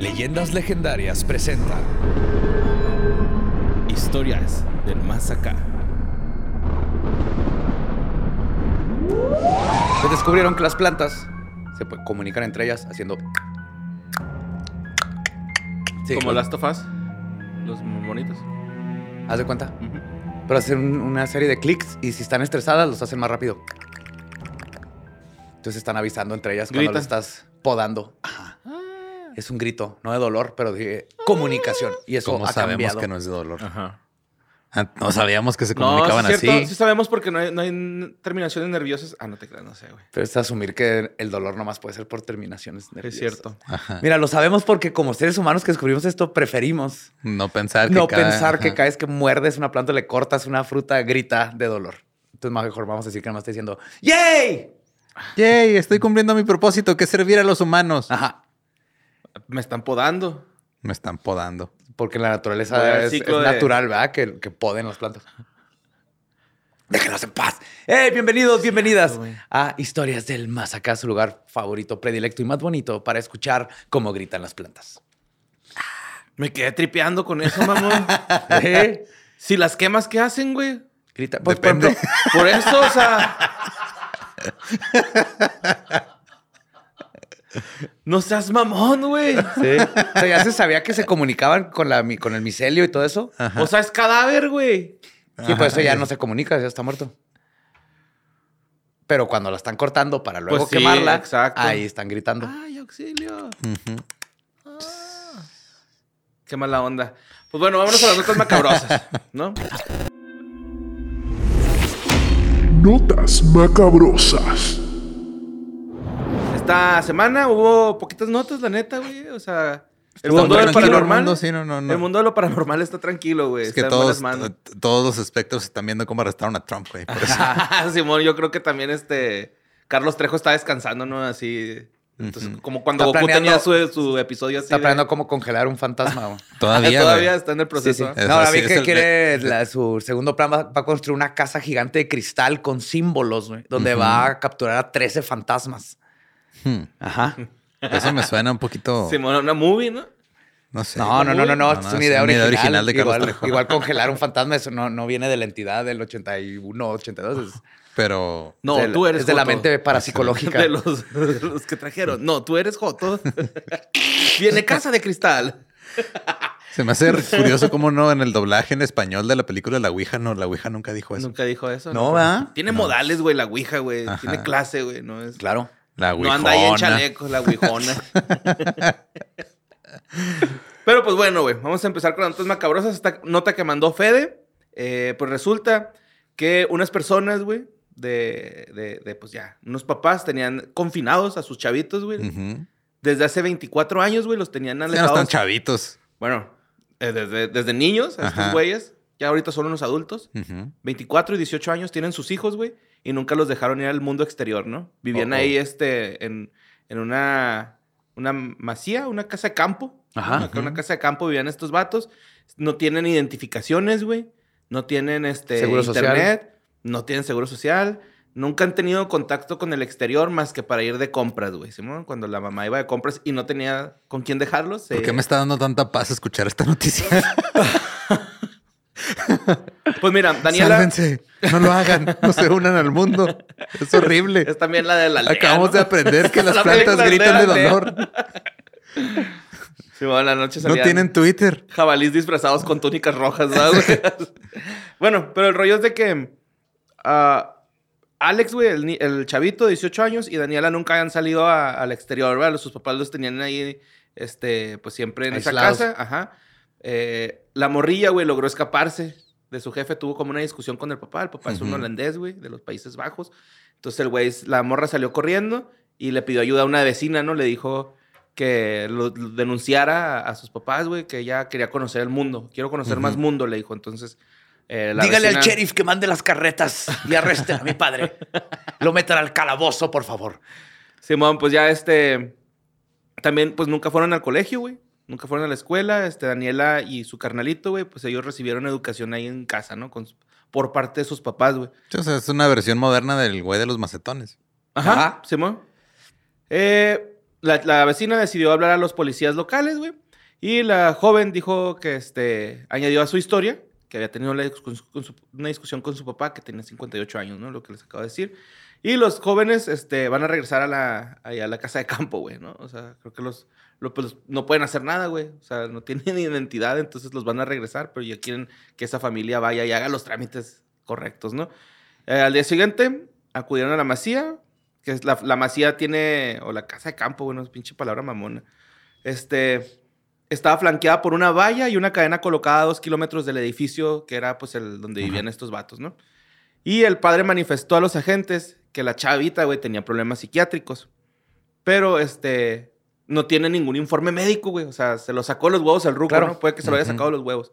Leyendas legendarias presenta Historias del más acá. Se descubrieron que las plantas se pueden comunicar entre ellas haciendo. Sí, Como of Us. Los monitos. Haz de cuenta. Pero hacen un- una serie de clics y si están estresadas los hacen más rápido. Entonces están avisando entre ellas cuando lo estás podando. Ajá. Es un grito, no de dolor, pero de comunicación. Y eso ¿Cómo ha sabemos cambiado. que no es de dolor? Ajá. Ah, No sabíamos que se No, comunicaban sí es cierto. así. Sí sabemos porque no hay, no terminaciones nerviosas. Ah, no te creas, no sé, güey. Pero es asumir que el dolor nomás puede ser por terminaciones Es nerviosas. cierto. Ajá. Mira, lo sabemos porque como seres humanos que descubrimos esto, preferimos No pensar que no cada- pensar que cada vez que muerdes una planta, le cortas una fruta, grita de dolor. Entonces, mejor vamos a decir que nada más está diciendo ¡Yay! Yay, estoy cumpliendo mi propósito, que es servir a los humanos. Ajá. Me están podando. Me están podando. Porque la naturaleza al es, es ciclo de- natural, ¿verdad? Que, que poden las plantas. Déjenos en paz. ¡Hey! Bienvenidos, bienvenidas a Historias del Más Acá, su lugar favorito, predilecto y más bonito para escuchar cómo gritan las plantas. Me quedé tripeando con eso, mamón. ¿Eh? si las quemas, ¿qué hacen, güey? Grita. Pues, por Por eso, o sea. no seas mamón, güey. Sí. O sea, ya se sabía que se comunicaban con, la, con el micelio y todo eso. O sea, es cadáver, güey. Sí, por eso ya no se comunica, ya está muerto. Pero cuando la están cortando para luego Pues sí, quemarla, exacto. ahí están gritando. Ay, auxilio. Ujú. Qué mala onda. Pues bueno, vámonos a las notas macabrosas, ¿no? Notas macabrosas. Esta semana hubo poquitas notas, la neta, güey. O sea, el mundo tranquilo el paranormal. mundo, sí, no, no, no. El mundo de lo paranormal está tranquilo, güey. Es que está todos, los espectros están viendo cómo arrestaron a Trump, güey. Simón, yo creo que también este. Carlos Trejo está descansando, ¿no? Así. Entonces, como cuando Goku tenía su, su episodio así. Está de- planeando cómo congelar un fantasma. güey. Todavía, Todavía güey. está en el proceso. sí. Es No, ahora vi que el- quiere la- su segundo plan va, va a construir una casa gigante de cristal con símbolos, güey, donde va a capturar a 13 fantasmas. Hmm. Ajá. Eso me suena un poquito. Simón, una movie, ¿no? No sé. No, no, no, no, no, es una idea original. de Carlos igual, Trejo. igual congelar un fantasma, eso no, no viene de la entidad del 81, 82. Es, Pero. No, es de- tú eres Es de la mente parapsicológica. De los, de los que trajeron. No, tú eres Joto. Viene Casa de Cristal. Se me hace curioso cómo no en el doblaje en español de la película La Ouija, no, la Ouija nunca dijo eso. Nunca dijo eso. No, ¿verdad? Tiene modales, güey, la Ouija, güey. Tiene clase, güey. No es. Claro. La No anda ahí en chaleco, la Ouijona. Pero pues bueno, güey, vamos a empezar con las notas macabrosas. Esta nota que mandó Fede, eh, pues resulta que unas personas, güey, de, de, de, pues ya, unos papás tenían confinados a sus chavitos, güey. Desde hace 24 años, güey, los tenían Ya no alejados. están chavitos. bueno, eh, desde, desde niños, a estos güeyes. Ya ahorita son unos adultos. Ujú. 24 y 18 años tienen sus hijos, güey, y nunca los dejaron ir al mundo exterior, ¿no? Vivían oh. ahí, este, en, en una, una masía, una casa de campo. Ajá. ¿no? Acá Una casa de campo vivían estos vatos. No tienen identificaciones, güey. No tienen, este, Seguro social. internet. no tienen seguro social, nunca han tenido contacto con el exterior más que para ir de compras, güey. Simón, cuando la mamá iba de compras y no tenía con quién dejarlos. ¿Por se- qué me está dando tanta paz escuchar esta noticia? Pues mira, Daniela Sálvense, no lo hagan, no se unan al mundo. Es horrible. es también la de la aldea, Acabamos ¿no? de aprender que las La plantas gritan de dolor. Simón, la noche No tienen Twitter. jabalís disfrazados con túnicas rojas, ¿no, güey? bueno, pero el rollo es de que ah, Alex, güey, el, chavito de 18 años y Daniela nunca han salido a- al exterior, ¿verdad? Sus papás los tenían ahí, este, pues siempre en Aislados. esa casa. Ajá. Eh, la morrilla, güey, logró escaparse de su jefe. Tuvo como una discusión con el papá. El papá es un holandés, güey, de los Países Bajos. Entonces el güey, la morra salió corriendo y le pidió ayuda a una vecina, ¿no? Le dijo que lo, lo denunciara a, a sus papás, güey, que ella quería conocer el mundo. Quiero conocer más mundo, le dijo. Entonces, eh, la Dígale al sheriff que mande las carretas y arresten a mi padre. Lo metan al calabozo, por favor. Simón, pues ya este. También, pues nunca fueron al colegio, güey. Nunca fueron a la escuela. Este, Daniela y su carnalito, güey, pues ellos recibieron educación ahí en casa, ¿no? Con, por parte de sus papás, güey. Sí, O sea, es una versión moderna del güey de los macetones. Ajá, Ajá. Simón. Eh, la, la vecina decidió hablar a los policías locales, güey. Y la joven dijo que este, añadió a su historia que había tenido la discu- con su- una discusión con su papá, que tenía 58 años, ¿no? Lo que les acabo de decir. Y los jóvenes este, van a regresar a la, a la casa de campo, güey, ¿no? O sea, creo que los, lo- pues, no pueden hacer nada, güey. O sea, no tienen identidad, entonces los van a regresar, pero ya quieren que esa familia vaya y haga los trámites correctos, ¿no? Eh, al día siguiente acudieron a la masía, que es la, la masía tiene, o la casa de campo, bueno, es pinche palabra mamona. Este, estaba flanqueada por una valla y una cadena colocada a dos kilómetros del edificio que era pues el donde vivían estos vatos, ¿no? Y el padre manifestó a los agentes que la chavita, güey, tenía problemas psiquiátricos. Pero, este, no tiene ningún informe médico, güey. O sea, se lo sacó los huevos al ruco, Claro. ¿no? Puede que se lo haya sacado los huevos.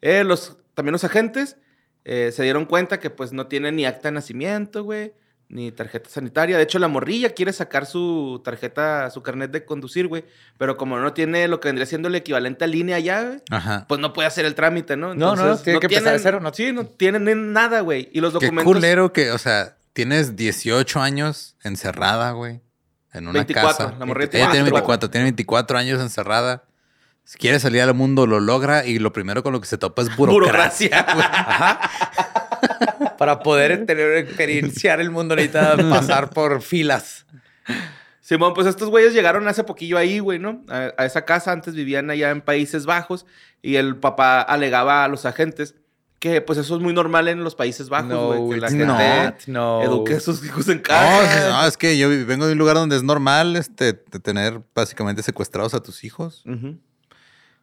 Eh, los, también los agentes eh, se dieron cuenta que, pues, no tiene ni acta de nacimiento, güey, ni tarjeta sanitaria. De hecho, la morrilla quiere sacar su tarjeta, su carnet de conducir, güey. Pero como no tiene lo que vendría siendo el equivalente a línea ya, güey, Ajá. pues no puede hacer el trámite, ¿no? No, no, tiene que empezar de cero, ¿no? Sí, no tienen nada, güey. Y los Qué documentos... culero que, o sea, tienes 18 años encerrada, güey. En una 24, casa. la morrita Ella tiene 24. 24, tiene 24 años encerrada. Si quiere salir al mundo, lo logra y lo primero con lo que se topa es burocracia. Burocracia. Para poder tener, experienciar el mundo necesita pasar por filas. Simón, pues estos güeyes llegaron hace poquillo ahí, güey, ¿no? A, a esa casa, antes vivían allá en Países Bajos y el papá alegaba a los agentes que pues eso es muy normal en los Países Bajos, güey, que la gente no. eduque a sus hijos en casa. no, es que yo vengo de un lugar donde es normal este, tener básicamente secuestrados a tus hijos.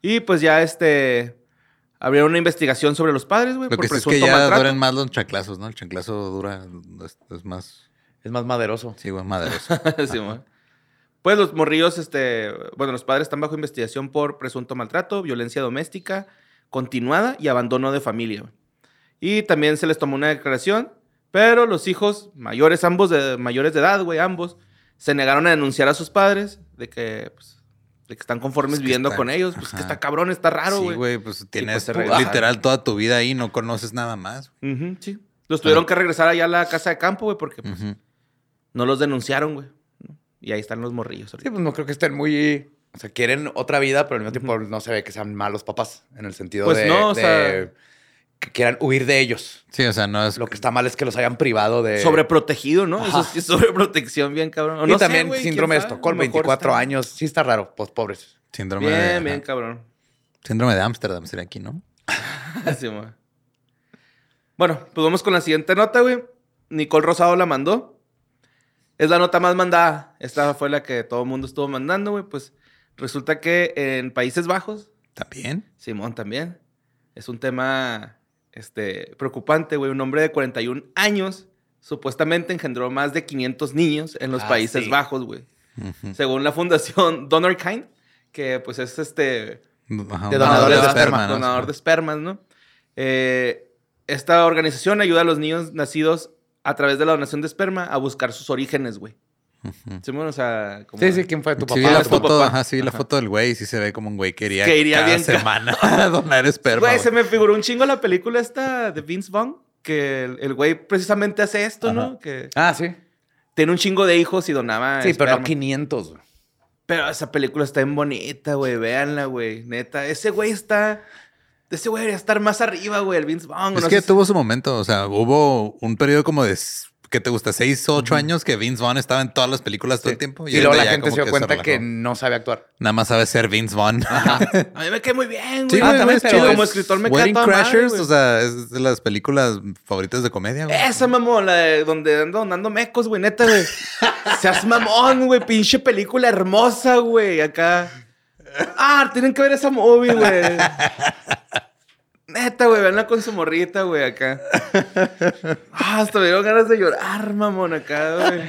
Y pues ya este abrieron una investigación sobre los padres, güey, Lo por que sí es que ya maltrato. duran más los chanclazos, ¿no? El chanclazo dura, es, es más, Es más maderoso. sí, güey, maderoso. Pues los morrillos, este, bueno, los padres están bajo investigación por presunto maltrato, violencia doméstica continuada y abandono de familia. güey. Y también se les tomó una declaración, pero los hijos mayores, ambos de mayores de edad, güey, ambos, se negaron a denunciar a sus padres de que, pues, de que están conformes Pues que viviendo está- con ellos, pues que está cabrón, está raro, sí, güey. güey, pues tienes regresaron. literal toda tu vida ahí, no conoces nada más. Sí. Los tuvieron que regresar allá a la casa de campo, güey, porque pues, no los denunciaron, güey. Y ahí están los morrillos. Sí, pues no creo que estén muy... O sea, quieren otra vida, pero al mismo tiempo no se ve que sean malos papás. En el sentido Pues de, no, o de sea- que quieran huir de ellos. Sí, o sea, no es Lo que está mal es que los hayan privado de... Sobreprotegido, ¿no? Eso Ajá. sí es sobreprotección bien cabrón. O y no también síndrome de Estocolmo, a lo mejor 24 está- años. Sí está raro, pues pobres. síndrome de Bien, bien cabrón. síndrome de Ámsterdam sería aquí, ¿no? Sí, mo. bueno, pues vamos con la siguiente nota, güey. Nicole Rosado la mandó. Es la nota más mandada. Esta fue la que todo el mundo estuvo mandando, güey. Pues resulta que en Países Bajos, También. Simón también, es un tema este, preocupante, güey. Un hombre de 41 años supuestamente engendró más de 500 niños en los Ah, Países sí. Bajos, güey. Según la fundación Donor Kind, que pues es este Ajá, De donadores de esperma, esperma, ¿no? donador de espermas, ¿no? Eh, esta organización ayuda a los niños nacidos a través de la donación de esperma a buscar sus orígenes, güey. Sí, bueno, o sea, como- Sí, sí, ¿quién fue tu Sí, papá? vi la tu foto, papá. ajá, sí, vi la Ajá. foto del güey, sí se ve como un güey que iría, Que iría cada bien semana a donar esperma. Güey, güey. se me figuró un chingo la película esta de Vince Vaughn, que el el güey precisamente hace esto, ¿no? Que Ah, sí. tiene un chingo de hijos y donaba. Sí, pero no esperma. 500. güey. Pero esa película está bien bonita, güey. Véanla, güey. Neta. Ese güey está. Ese güey debería estar más arriba, güey. El Vince Vaughn. Es no que sé tuvo su momento. O sea, hubo un periodo como de, ¿qué te gusta? Seis o ocho años que Vince Vaughn estaba en todas las películas todo el tiempo. Y, luego la gente se dio cuenta que no sabe actuar. Nada más sabe ser Vince Vaughn. A mí me cae muy bien, güey. Sí, Ah, también, es pero como es- escritor me cae Wedding toda Crashers, o sea, es de las películas favoritas de comedia, güey. Esa mamón, la de donde ando donando mecos, güey, neta, güey. Seas mamón, güey, pinche película hermosa, güey, acá. Ah, tienen que ver esa movie, güey. Neta, güey, venla con su morrita, güey, acá. Ah, hasta me dieron ganas de llorar, mamón, acá, güey.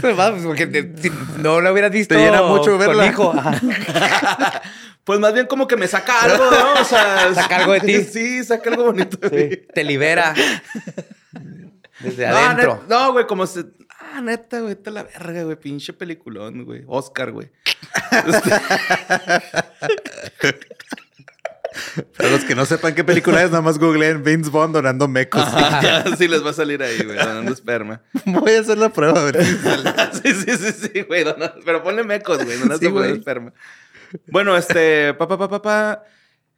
Pues, va, porque te- si no lo hubieras visto. Te llena mucho con verla. hijo. Ajá. Pues más bien como que me saca algo, ¿no? O sea, Saca algo de ti. Sí, saca algo bonito de mí. Te libera. Desde No, adentro. net- no, güey, como se. Ah, neta, güey, está la verga, güey. Pinche peliculón, güey. Oscar, güey. Para los que no sepan qué película es, nada más googleen Vince Vaughn donando mecos. ya sí les va a salir ahí, güey, donando esperma. Voy a hacer la prueba, a ver si sale. sí, sí, sí, sí, güey. dona- Pero ponle mecos, güey. No Sí, esperma. Bueno, este. Pa, pa, pa, pa, pa.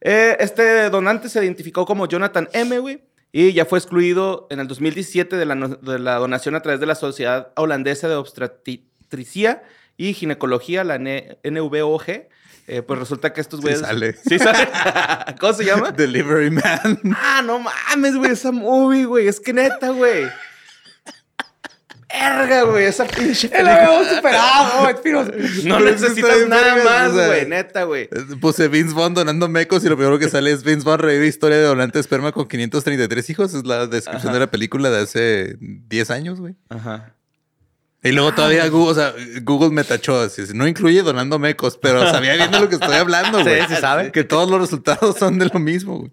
Eh, este donante se identificó como Jonathan M, güey. Y ya fue excluido en el 2017 de la, de la donación a través de la Sociedad Holandesa de Obstetricia y Ginecología, la N- NVOG. Eh, pues resulta que estos Sí güeyes. sale. Sí sale. ¿Cómo se llama? Delivery Man. Ah, no mames, güey, esa movie, güey. Es que neta, güey. Verga, güey, esa pinche ¡Eh, lo película. hemos superado, Espinos! No necesitas nada vergas, más, o sea. güey, neta, güey. Puse Vince Vaughn donando mecos y lo primero que sale es Vince Vaughn revive historia de donante de esperma con 533 hijos. Es la descripción de la película de hace 10 años, güey. Ajá. Y luego todavía Google, o sea, Google me tachó. así, No incluye donando mecos, pero sabía bien de lo que estoy hablando, güey. sí sabe. Que todos los resultados son de lo mismo, güey.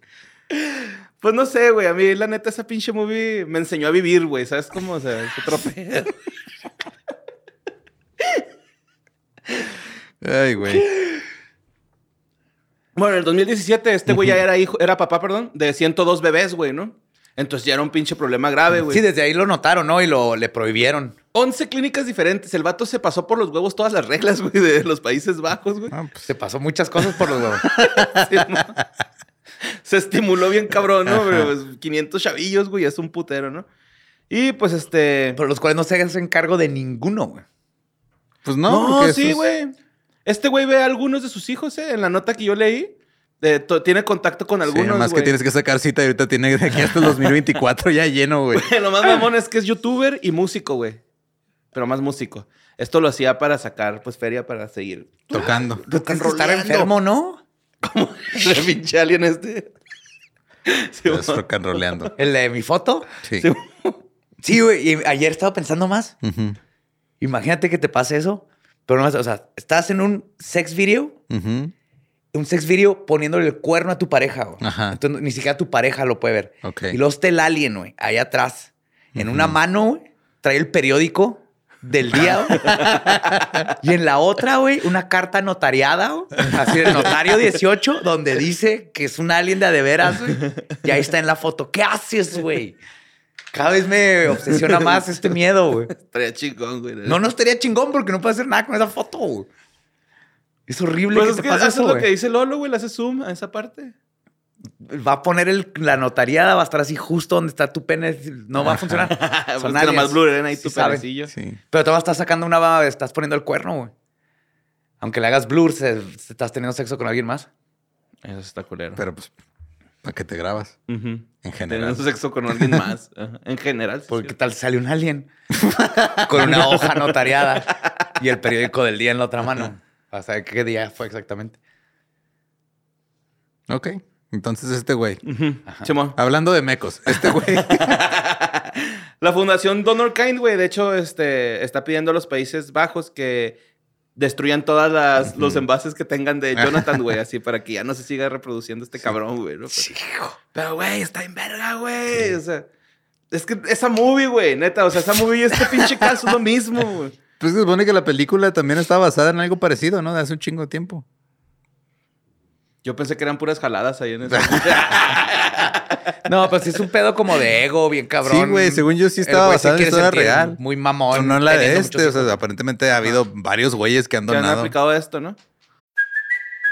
Pues no sé, güey. A mí, la neta, esa pinche movie me enseñó a vivir, güey. ¿Sabes cómo? O sea, es otro pedo. Ay, güey. Bueno, en el 2017, este güey ya era hijo, era papá, perdón, de 102 bebés, güey, ¿no? Entonces ya era un pinche problema grave, güey. Sí, desde ahí lo notaron, ¿no? Y lo le prohibieron. 11 clínicas diferentes. El vato se pasó por los huevos todas las reglas, güey, de los Países Bajos, güey. Ah, pues, Se pasó muchas cosas por los huevos. Sí, ¿no? Se estimuló bien cabrón, ¿no? Pero, pues, 500 chavillos, güey, es un putero, ¿no? Y pues este... Por los cuales no se hacen cargo de ninguno, güey. pues no, No, sí, es- güey. Este güey ve a algunos de sus hijos, ¿eh? En la nota que yo leí. Tiene contacto con Sí, algunos, nomás que güey. tienes que sacar cita y ahorita tiene de aquí hasta el 2024 ya lleno, güey. Lo más mamón es que es youtuber y músico, güey. Pero más músico. Esto lo hacía para sacar, pues, feria para seguir. Tocando. Que estar enfermo, ¿no? El pinche alien este. Sí, Estás mamón. rock and roleando. El de mi foto. Sí. Sí. Sí, güey. Y ayer estaba pensando más. Ujú, Imagínate que te pase eso. Pero no, o sea, estás en un sex video, ujú. Un sex video poniéndole el cuerno a tu pareja, güey. Ajá. Entonces ni siquiera tu pareja lo puede ver. Ok. Y luego está el alien, güey, ahí atrás. En una mano, güey, trae el periódico del día, güey. y en la otra, güey, una carta notariada, güey. Así el notario 18, donde dice que es un alien de a de veras, güey. Y ahí está en la foto. ¿Qué haces, güey? Cada vez me obsesiona más este miedo, güey. Estaría chingón, güey. No, no estaría chingón porque no puedo hacer nada con esa foto, güey. Es horrible Pues que es te que pase haces eso, lo que dice Lolo, güey. Le hace zoom a esa parte. Va a poner el- la notariada, va a estar así justo donde está tu pene. No va a funcionar. Pues Son que nada aliens. más blur en ahí Sí tu penecillo. Sí. Pero te vas a estar sacando una... Estás poniendo el cuerno, güey. Aunque le hagas blur, se, se estás teniendo sexo con alguien más. Eso está culero. Pero pues, ¿para qué te grabas? En general. Teniendo sexo con alguien más. En general. sí, Porque sí. qué tal sale un alien con una hoja notariada y el periódico del día en la otra mano. A saber qué día fue exactamente. Ok. Entonces este güey. Simón. Hablando de mecos, este güey. La Fundación Donor Kind, güey, de hecho, este, está pidiendo a los Países Bajos que destruyan todas las los envases que tengan de Jonathan, güey, así para que ya no se siga reproduciendo este cabrón, güey. ¿no? Pero, pero, güey, está en verga, güey. O sea, es que esa movie, güey, neta, o sea, esa movie y este pinche caso es lo mismo, güey. Pues se supone que la película también está basada en algo parecido, ¿no? De hace un chingo de tiempo. Yo pensé que eran puras jaladas ahí en ese. No, pues sí es un pedo como de ego, bien cabrón. Sí, güey, según yo sí estaba basado en historia real. Muy mamón. No, no la de este. O sea, aparentemente ha habido varios güeyes que han que han donado. aplicado esto, ¿no?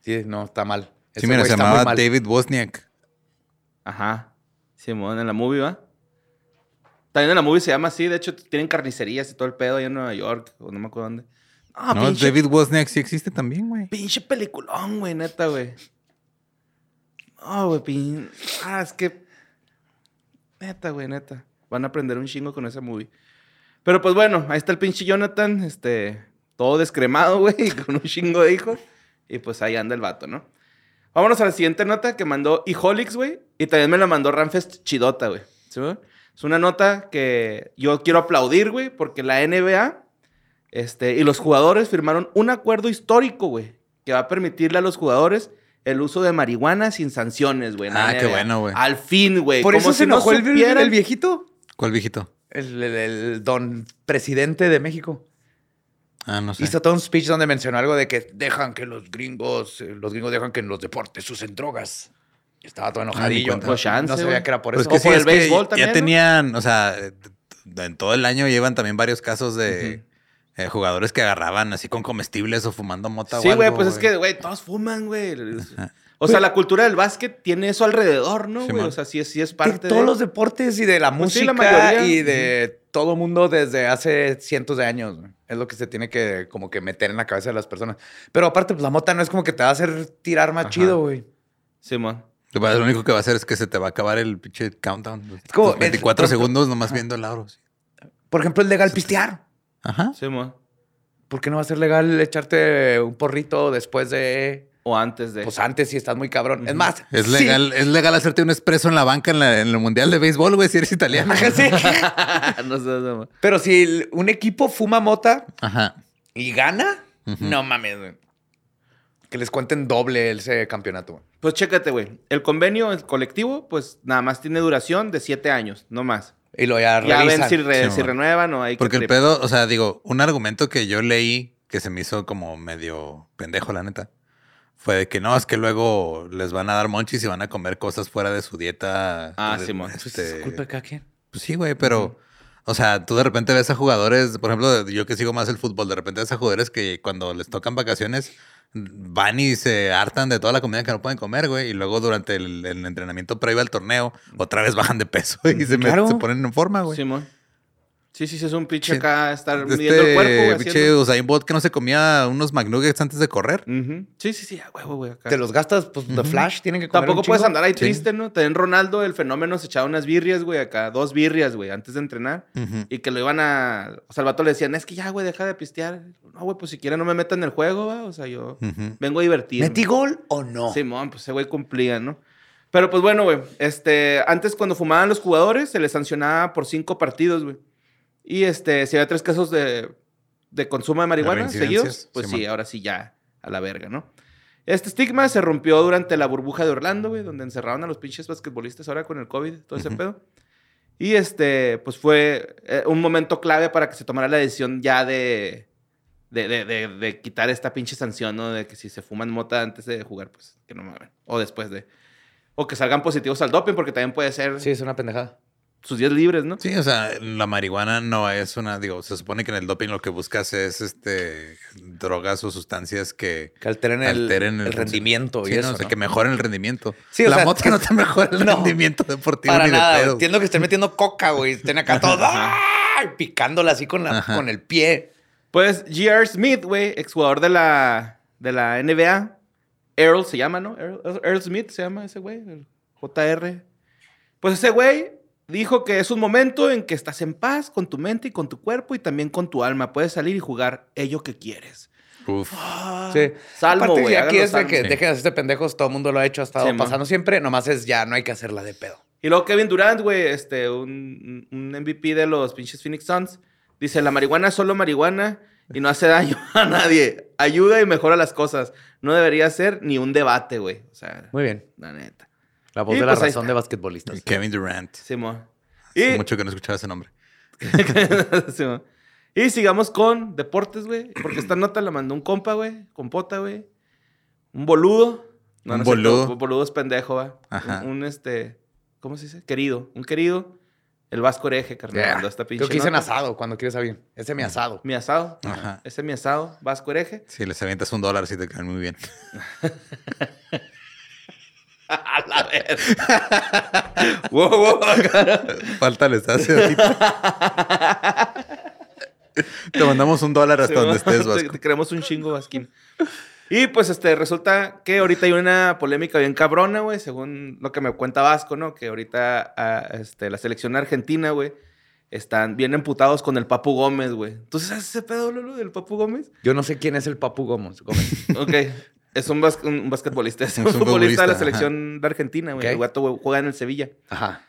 Sí, no, está mal. Sí, mira, se llamaba mal. David Wozniak. Ajá. Simón, en la movie, ¿va? También en la movie se llama así. De hecho, tienen carnicerías y todo el pedo ahí en Nueva York. O no me acuerdo dónde. Ah, no, pinche, David Wozniak sí existe también, güey. pinche peliculón, güey, neta, güey. No, güey, pin... Ah, es que... Neta, güey, neta. Van a aprender un chingo con esa movie. Pero pues bueno, ahí está el pinche Jonathan, este... Todo descremado, güey, con un chingo de hijos. Y pues ahí anda el vato, ¿no? Vámonos a la siguiente nota que mandó Iholix, güey. Y también me la mandó Ramfest Chidota, güey. ¿Sí, güey? Es una nota que yo quiero aplaudir, güey, porque la NBA este, y los jugadores firmaron un acuerdo histórico, güey, que va a permitirle a los jugadores el uso de marihuana sin sanciones, güey. Ah, qué NBA. bueno, güey. Al fin, güey. Por Como eso si se no enojó el, supieran- el viejito. ¿Cuál viejito? El, el- el don presidente de México. Ah, no sé. Hizo todo un speech donde mencionó algo de que dejan que los gringos, eh, los gringos dejan que en los deportes usen drogas. Estaba todo enojadillo. no, Pues chance, no sabía que era por Pero eso. es que O sí, por es el que béisbol también, ya ¿no? tenían, o sea, en todo el año llevan también varios casos de eh, jugadores que agarraban así con comestibles o fumando mota Sí, güey, pues es que, güey, todos fuman, güey. O sea, la cultura del básquet tiene eso alrededor, ¿no, güey? Simón. O sea, sí, es- sí es de parte todos de... los deportes y de la Pues sí, música la mayoría. y de todo mundo desde hace cientos de años. güey. Es lo que se tiene que como que meter en la cabeza de las personas. Pero aparte, pues la mota no es como que te va a hacer tirar más Ajá. chido, güey. Simón. Lo único que va a hacer es que se te va a acabar el pinche countdown. Es como- 24 es- segundos nomás viendo el aro. sí. Por ejemplo, es legal pistear. Ajá. Simón. ¿Por qué no va a ser legal echarte un porrito después de... O antes de... Pues antes si estás muy cabrón. Es más, Es sí. legal, es legal hacerte un espresso en la banca en, la- en el mundial de béisbol, güey, si eres italiano. Sí. no sé, no, Pero si el- un equipo fuma mota Ajá. y gana, no mames, güey. Que les cuenten doble ese campeonato. güey. Pues chécate, güey. El convenio, el colectivo, pues nada más tiene duración de siete años, no más. Y lo ya, Ya ven si, re- Sí, si bueno. renuevan o hay que... Porque el pedo, o sea, digo, un argumento que yo leí que se me hizo como medio pendejo, la neta, fue de que no, es que luego les van a dar monchis y van a comer cosas fuera de su dieta. Ah, Simón. Pues este, es culpa de cada quien. Pues sí, güey, pero, o sea, tú de repente ves a jugadores, por ejemplo, yo que sigo más el fútbol, de repente ves a jugadores que cuando les tocan vacaciones van y se hartan de toda la comida que no pueden comer, güey, y luego durante el, el entrenamiento previo al torneo, otra vez bajan de peso y se, ponen en forma, güey. Simón. Sí, sí, sí, es un pinche Sí. acá estar Este midiendo el cuerpo, güey. pinche Usain Bolt que no se comía unos McNuggets antes de correr. Ujú. Sí, sí, sí, a huevo, güey. acá. Te los gastas, pues, de flash, tienen que comer Tampoco un puedes andar ahí Sí. triste, ¿no? También Ronaldo, el fenómeno, se echaba unas birrias, güey, acá. Dos birrias, güey, antes de entrenar. Y que lo iban a... O sea, al vato le decían, es que ya, güey, deja de pistear. No, güey, pues siquiera no me metan en el juego, güey. O sea, yo vengo a divertirme. ¿Metí gol o no? Simón, pues ese güey cumplía, ¿no? Pero pues bueno, güey, este, antes cuando fumaban los jugadores se les sancionaba por cinco partidos, güey. Y este, si había tres casos de, de consumo de marihuana seguidos, pues sí, ahora sí ya a la verga, ¿no? Este estigma se rompió durante la burbuja de Orlando, güey, donde encerraron a los pinches basquetbolistas ahora con el COVID, todo ese Ujú. pedo. Y este, pues fue eh, un momento clave para que se tomara la decisión ya de, de, de, de- de quitar esta pinche sanción, ¿no? De que si se fuman mota antes de jugar, pues que no mamen. O después de. O que salgan positivos al doping, porque también puede ser Sí, es una pendejada. Sus días libres, ¿no? Sí, o sea, la marihuana no es una, digo, se supone que en el doping lo que buscas es este drogas o sustancias que Que alteren el, alteren el rendimiento Sí, y ¿no? eso, O sea, ¿no? que mejoren el rendimiento. Sí, o la sea, mota que- no te mejora el No. rendimiento deportivo Para ni de nada. pedo. Entiendo que estén metiendo coca, güey. Estén acá todos ¡ay! picándola así con, la- Ajá. con el pie. Pues G.R. Smith, güey, exjugador de la, de la NBA. Earl se llama, ¿no? Earl, Earl Smith se llama ese güey, el JR. Pues ese güey dijo que es un momento en que estás en paz con tu mente y con tu cuerpo y también con tu alma. Puedes salir y jugar ello que quieres. Uf. Sí. Salmo, güey, Aquí es de que Sí. dejen de hacerse pendejos. Todo el mundo lo ha hecho, ha estado Sí, pasando siempre. Nomás es ya, no hay que hacerla de pedo. Y luego Kevin Durant, güey, este, un, un MVP de los pinches Phoenix Suns, dice, la marihuana es solo marihuana y no hace daño a nadie. Ayuda y mejora las cosas. No debería ser ni un debate, güey. O sea, Muy bien. la neta. La voz Y de la pues razón de basquetbolistas. Kevin Durant. Simón. Hace Y, mucho que no escuchaba ese nombre. Simón. y sigamos con deportes, güey. Porque esta nota la mandó un compa, güey. Compota, güey. Un boludo. Un es cierto, boludo. un boludo es pendejo, va. Ajá. Un, un, este... ¿Cómo se dice? Querido. Un querido. El Vasco Hereje, carnal. Yeah. esta pinche Creo que dicen asado cuando quieres a bien. Ese es mi asado. Mi asado. Ajá. Ese es mi asado, Vasco Hereje. Si les avientas un dólar, sí te caen muy bien. A la verga. wow, wow. Falta les hace ahorita. Te mandamos un dólar hasta donde estés, Te, Vasco. te queremos un chingo, Vasquín. Y pues este, resulta que ahorita hay una polémica bien cabrona, güey, según lo que me cuenta Vasco, ¿no? Que ahorita ah, este, la selección argentina, güey, están bien emputados con el Papu Gómez, güey. ¿Tú sabes ese pedo, Lolo, del Papu Gómez? Yo no sé quién es el Papu Gómez. Gómez. Ok. Es un, bas- un basquetbolista, es un, Es un futbolista de la selección de Argentina, güey. El gato güey, juega en el Sevilla. Ajá.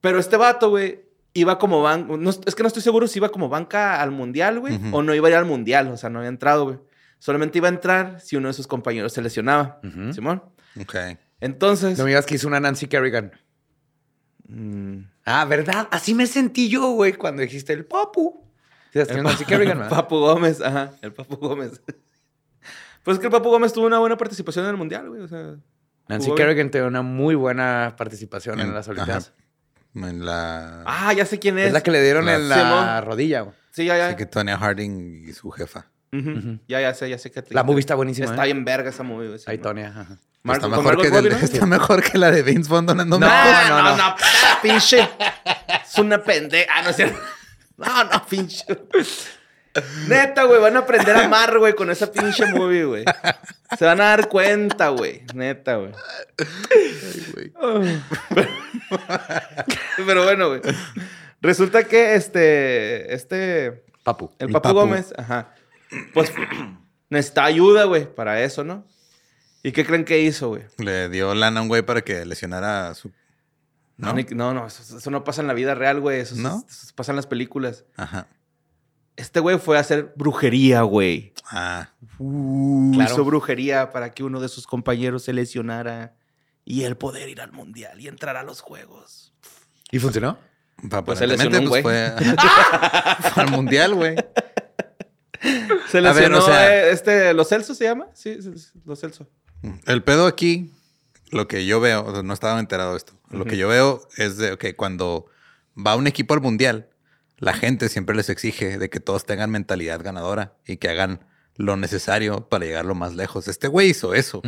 Pero este vato, güey, iba como banca. es que no estoy seguro si iba como banca al mundial, güey, o no iba a ir al mundial. O sea, no había entrado, güey. Solamente iba a entrar si uno de sus compañeros se lesionaba. Simón. Ok. Entonces. No me digas que hizo una Nancy Kerrigan. mm, Ah, ¿verdad? Así me sentí yo, güey, cuando dijiste el Papu. El Nancy Kerrigan, ¿verdad? Papu Gómez, ajá, el Papu Gómez. Pues es que el Papu Gómez tuvo una buena participación en el mundial, güey. O sea, Nancy. Kerrigan tuvo una muy buena participación en, En- las. Olimpiadas. En la... Ah, ya sé quién es. Es la que le dieron La- en la rodilla, güey. Sí, ya, ya. Así que Tonya Harding y su jefa. Ya, ya sé, ya sé que La movie está buenísima. Está ¿eh? bien verga esa movie, güey. sí, Ahí, ¿no? Tonya. ajá. Mar- está, mejor que ¿no? está mejor que la de Vince Vaughn donando No, mecos. no, no, no, pinche. Es una pendeja. Ah, no es cierto. No, no, pinche. Neta, güey, van a aprender a amar, güey, con esa pinche movie, güey. Se van a dar cuenta, güey. Neta, güey. Pero bueno, güey. Resulta que este, este, Papu. el, El Papu, Papu. Gómez, ajá, pues necesita ayuda, güey, para eso, ¿no? ¿Y qué creen que hizo, güey? Le dio lana a un güey para que lesionara a su... No, ¿No? ni- no, no, eso, eso no pasa en la vida real, güey. Eso, ¿No? eso pasa en las películas. Ajá. Este güey fue a hacer brujería, güey. Ah. Uh, Claro. Hizo brujería para que uno de sus compañeros se lesionara y él poder ir al mundial y entrar a los juegos. ¿Y funcionó? Pues se lesionó un pues, fue, fue al mundial, güey. Se A ver, lesionó, o sea- eh, este, ¿Los Celso se llama? Sí, sí, sí, Los Celso. El pedo aquí, lo que yo veo, o sea, no estaba enterado de esto. Lo que yo veo es de que cuando va un equipo al mundial, la gente siempre les exige de que todos tengan mentalidad ganadora y que hagan lo necesario para llegar lo más lejos. Este güey hizo eso.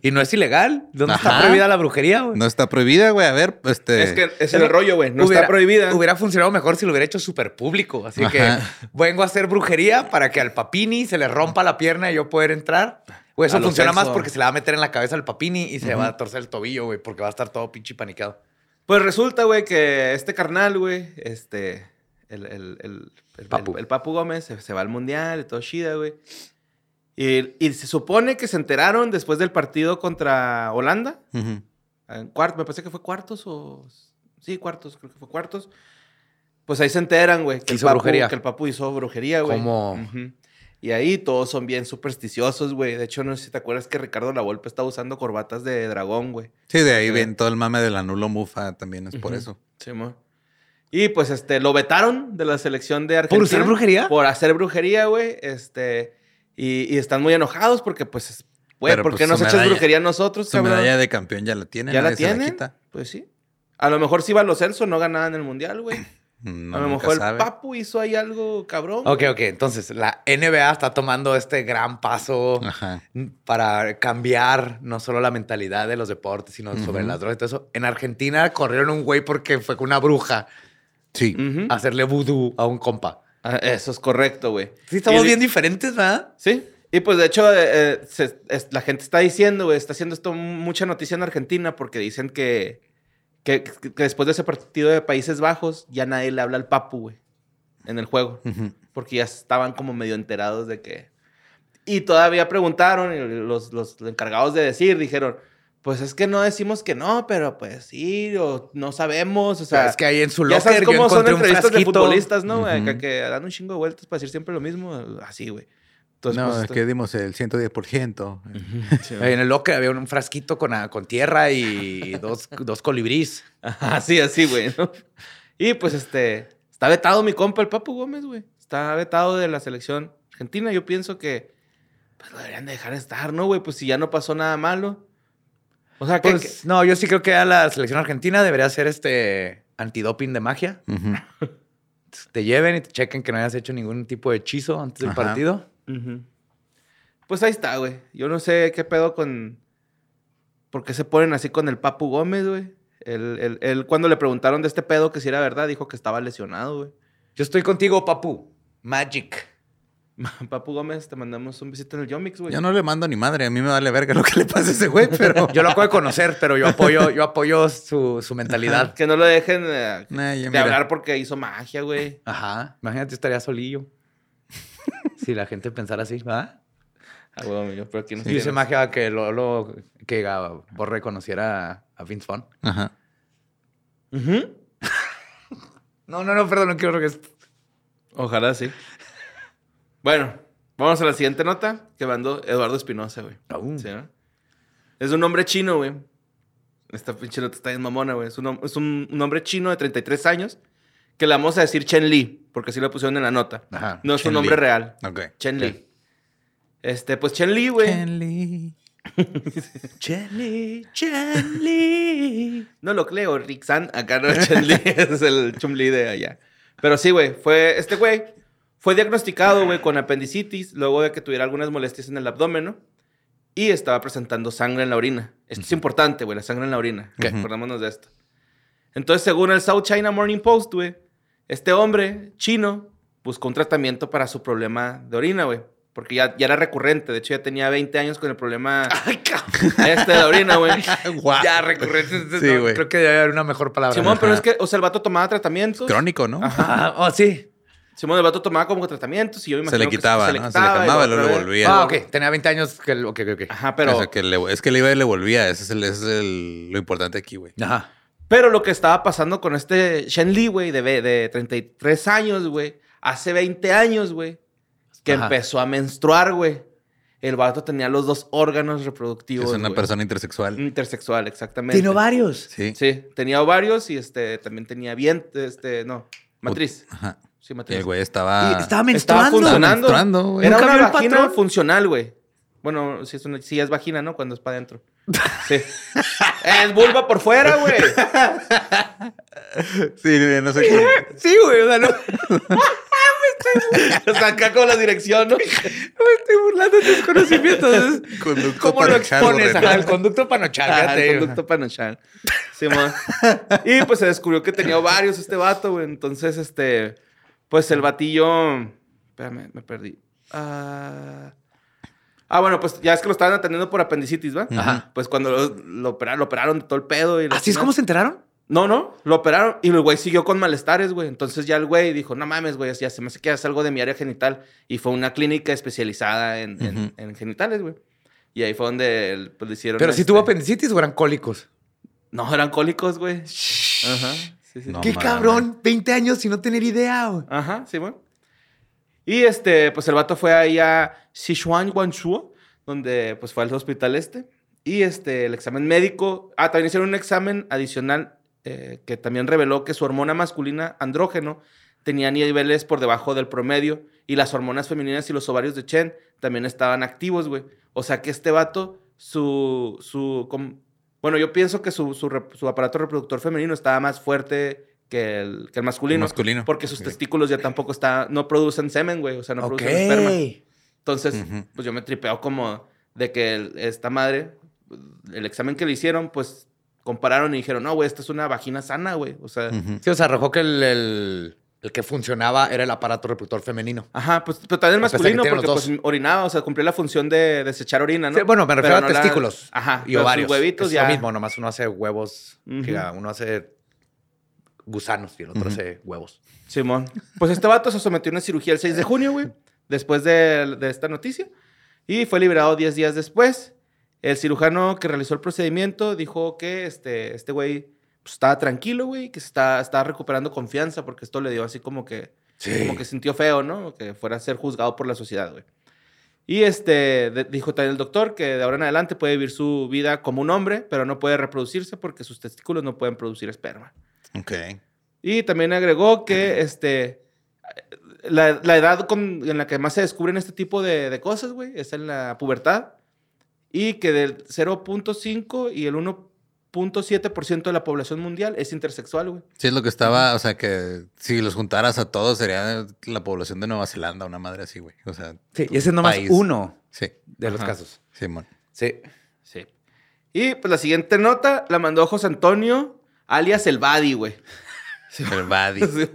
¿Y no es ilegal? ¿Dónde está prohibida la brujería, güey? No está prohibida, güey. A ver, este. Es que es el rollo, güey. No Hubiera- está prohibida. Hubiera funcionado mejor si lo hubiera hecho súper público. Así que vengo a hacer brujería para que al papini se le rompa la pierna y yo poder entrar. Güey, eso funciona más porque se le va a meter en la cabeza al papini y se le va a torcer el tobillo, güey, porque va a estar todo pinche panicado. Pues resulta, güey, que este carnal, güey, este, el, el, el, el- Papu. el- el Papu Gómez se, se va al mundial y todo chida, güey. Y, y se supone que se enteraron después del partido contra Holanda. Ujú. En cuartos, me parece que fue cuartos o. Sí, cuartos, creo que fue cuartos. Pues ahí se enteran, güey, que, el Hizo Papu- brujería. que el Papu hizo brujería, güey. ¿Cómo? Ujú. Y ahí todos son bien supersticiosos, güey. De hecho, no sé si te acuerdas que Ricardo Lavolpe estaba usando corbatas de dragón, güey. Sí, de ahí Ok. ven todo el mame del anulo mufa también es por Ujú. eso. Sí, mo. Y pues este, lo vetaron de la selección de Argentina. ¿Por hacer brujería? Por hacer brujería, güey. Este, y, y están muy enojados porque, pues, güey, ¿por pues, qué nos echas medalla- brujería a nosotros, Su cabrón? medalla de campeón ya la tiene. ¿Ya la tienen? Pues sí. A lo mejor si iba a los Celso no ganaban el mundial, güey. No, a lo mejor sabe. el Papu hizo ahí algo cabrón. Ok, ok. Entonces, la NBA está tomando este gran paso Ajá. para cambiar no solo la mentalidad de los deportes, sino sobre las drogas y todo eso. En Argentina corrieron un güey porque fue con una bruja Sí. Hacerle vudú a un compa. Ah, eso es correcto, güey. Sí, estamos Y- bien diferentes, ¿verdad? Sí. Y pues de hecho, eh, eh, se- es- la gente está diciendo, güey, está haciendo esto mucha noticia en Argentina porque dicen que, que, que después de ese partido de Países Bajos ya nadie le habla al Papu, güey, en el juego. Porque ya estaban como medio enterados de que... Y todavía preguntaron, y los, los encargados de decir, dijeron, pues es que no decimos que no, pero pues sí, o no sabemos, o sea... es que ahí en su ya locker sabes yo cómo son entrevistas de frasquito. futbolistas, ¿no? güey? Ujú. Que, que dan un chingo de vueltas para decir siempre lo mismo, así, güey. Entonces, no, pues, es esto- que dimos el 110%. Sí, Ahí en el locker había un frasquito con, ah, con tierra y dos, dos colibrís. Así, así, güey, ¿no? Y pues este, está vetado mi compa, el Papu Gómez, güey. Está vetado de la selección argentina. Yo pienso que pues lo deberían de dejar estar, ¿no, güey? Pues si ya no pasó nada malo. O sea, que... Pues, no, yo sí creo que a la selección argentina debería ser este antidoping de magia. Te lleven y te chequen que no hayas hecho ningún tipo de hechizo antes del Ajá. partido. Pues ahí está, güey. Yo no sé qué pedo con... ¿Por qué se ponen así con el Papu Gómez, güey? Él, él- él, cuando le preguntaron de este pedo que si era verdad, dijo que estaba lesionado, güey. Yo estoy contigo, papu. Magic. Papu Gómez, te mandamos un visito en el Yomix, güey. Yo no le mando ni madre, a mí me vale verga lo que le pase a ese güey, pero... Yo lo acabo de conocer, pero yo apoyo, yo apoyo su, su mentalidad. Que no lo dejen eh, de mira. hablar porque hizo magia, güey. Ajá. Imagínate, estaría solillo. si la gente pensara así, ¿verdad? Ah, huevo, yo, pero aquí no Sí, dice magia que lo, lo- que ah, Borre conociera a, a Vince Vaughn. Ajá. Ujú. No, no, no, perdón, no quiero que... Ojalá sí. Bueno, vamos a la siguiente nota que mandó Eduardo Espinosa, güey. Sí, ¿no? Es un nombre chino, güey. Esta pinche nota está bien mamona, güey. Es, un, es un, un hombre chino de 33 años que le vamos a decir Chen Li, porque así lo pusieron en la nota. Ajá. No es Chen un nombre Li. real. Chen Li. Este, pues Chen Li, güey. Chen Li. Chenli, Chenli. No lo creo, Rixan. Acá no es Chen Li, es el Chum Li de allá. Pero sí, güey, fue este güey fue diagnosticado, güey, con apendicitis luego de que tuviera algunas molestias en el abdomen, ¿no? Y estaba presentando sangre en la orina. Esto es importante, güey, la sangre en la orina. Ok. Acordémonos de esto. Entonces, según el South China Morning Post, güey, este hombre chino buscó un tratamiento para su problema de orina, güey. Porque ya, ya era recurrente. De hecho, ya tenía 20 años con el problema Ay, este de orina, güey. Guau. Ya, recurrente. Sí, no, güey. Creo que debe haber una mejor palabra. Simón, pero Ajá. es que, o sea, el vato tomaba tratamientos. Crónico, ¿no? Ah, oh, sí. Simón, el vato tomaba como tratamientos y yo me Se le imagino que quitaba, se le ¿no? Se quitaba le y calmaba y otra luego le volvía. Ah, ok. Tenía 20 años que... Ok, ok, ok. Ajá, pero, O sea, que le- es que le iba y le volvía. Ese es, el, ese es el- lo importante aquí, güey. Ajá. pero lo que estaba pasando con este Shen Li, güey, de, de 33 años, güey, hace 20 años, güey, que Ajá. empezó a menstruar, güey. El vato tenía los dos órganos reproductivos. Es una güey. persona intersexual. Intersexual, exactamente. Tiene varios. Sí. Sí, tenía ovarios y este, también tenía vientre, este, no, matriz. Ajá. Sí, matriz. el güey estaba... Y estaba Estaba menstruando. funcionando. menstruando, güey. Era ¿Nunca una vio el vagina patrón? funcional, güey. Bueno, si es, una, sí es vagina, ¿no? Cuando es para adentro. Sí. es vulva por fuera, güey. Sí, no sé qué. Sí, güey. O sea, no... O sea, acá con la dirección, ¿no? Me estoy burlando de tus conocimientos. Conducto ¿Cómo lo expones? Ajá, el conducto panochal. Ah, fíjate. el conducto panochal. Simón. y pues se descubrió que tenía varios este vato, güey. Entonces, este, pues el batillo. Espérame, me perdí. Ah. Ah, bueno, pues ya es que lo estaban atendiendo por apendicitis, ¿va? Ajá. Pues cuando lo, lo operaron, lo operaron de todo el pedo. Y ¿Así es como se enteraron? No, no, lo operaron y el güey siguió con malestares, güey. Entonces ya el güey dijo, no mames, güey, ya se me hace que es algo de mi área genital. Y fue una clínica especializada en, en- genitales, güey. Y ahí fue donde el- pues, le hicieron... Pero si este- tuvo apendicitis o eran cólicos. No, eran cólicos, güey. Ajá. Sí, sí. No Qué mames. cabrón. 20 años sin no tener idea, güey. Ajá, sí, güey. Y este, pues el vato fue ahí a Sichuan, Guangzhou, donde pues fue al hospital este. Y este, el examen médico. Ah, también hicieron un examen adicional eh, que también reveló que su hormona masculina andrógeno tenía niveles por debajo del promedio. Y las hormonas femeninas y los ovarios de Chen también estaban activos, güey. O sea que este vato, su. su com- bueno, yo pienso que su, su aparato reproductor femenino estaba más fuerte que el, que el masculino. El masculino. Porque sus testículos ya tampoco está, no producen semen, güey. O sea, no producen esperma. Entonces, pues yo me tripeo como de que el- esta madre, el examen que le hicieron, pues compararon y dijeron, no, güey, esta es una vagina sana, güey. O sea, Ujú. Sí, o sea, arrojó que el, el- el que funcionaba era el aparato reproductor femenino. ajá, pues pero también el que masculino, porque pues orinaba, o sea, cumplía la función de desechar orina, ¿no? Sí, bueno, me refiero Pero a no la- testículos Ajá, y pero sus ovarios. huevitos es ya. lo mismo, nomás uno hace huevos, que uno hace gusanos y el otro hace huevos. Simón. Pues este vato se sometió a una cirugía el 6 de junio, güey. Después de, de esta noticia. Y fue liberado 10 días después. El cirujano que realizó el procedimiento dijo que este, este güey pues, estaba tranquilo, güey, que está, estaba recuperando confianza porque esto le dio así como que, como que sintió feo, ¿no? Que fuera a ser juzgado por la sociedad, güey. Y este, de- dijo también el doctor que de ahora en adelante puede vivir su vida como un hombre, pero no puede reproducirse porque sus testículos no pueden producir esperma. Ok. Y también agregó que este, la, la edad con- en la que más se descubren este tipo de, de cosas, güey, es en la pubertad. Y que del 0.5 y el 1.7% de la población mundial es intersexual, güey. Sí, es lo que estaba, o sea, que si los juntaras a todos sería la población de Nueva Zelanda, una madre así, güey. O sea, Sí, y ese es nomás país. uno Sí, de los Ajá. casos. Simón. Sí. Sí. Y pues la siguiente nota la mandó José Antonio, alias el Badi, güey. El Buddy. Sí,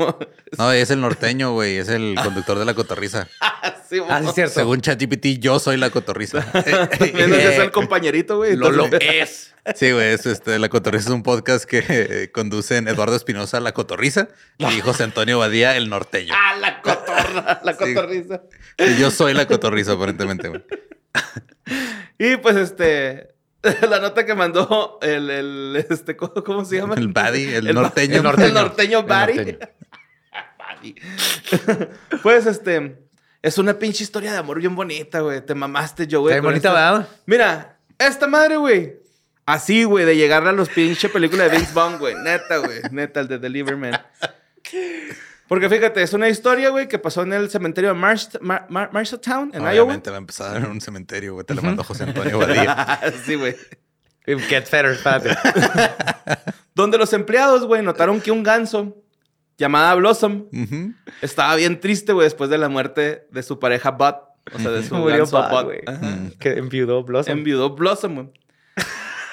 No, es el norteño, güey. Es el conductor de la cotorriza. sí, Ah, sí, es cierto. Según ChatGPT, yo soy la cotorriza. Ese es el compañerito, güey. Lo, lo es. Sí, güey. es, este, la cotorriza es un podcast que eh, conducen Eduardo Espinosa, la cotorriza, y José Antonio Badía, el norteño. Ah, la cotorra, la Sí. cotorriza. Y yo soy la cotorriza, aparentemente, güey. Y pues este. La nota que mandó el, el este, ¿cómo, cómo se llama? El Buddy, el norteño. El norteño, el norteño El Buddy. norteño. Buddy. pues este. Es una pinche historia de amor bien bonita, güey. Te mamaste, yo, güey. Con bonita, esta- ¿verdad? Mira, esta madre, güey. Así, güey, de llegarle a los pinche películas de Vince Vaughn, güey. Neta, güey. Neta, el de Deliverman. Porque fíjate, es una historia, güey, que pasó en el cementerio de Marsh- Mar- Mar- Marshalltown, en Iowa. Obviamente va a empezar en un cementerio, güey. Te lo mandó José Antonio Badía. sí, güey. Get better, padre. Donde los empleados, güey, notaron que un ganso llamada Blossom estaba bien triste, güey, después de la muerte de su pareja Bud. O sea, de su Murió ganso Bud, güey. Que enviudó Blossom. Enviudó Blossom, güey.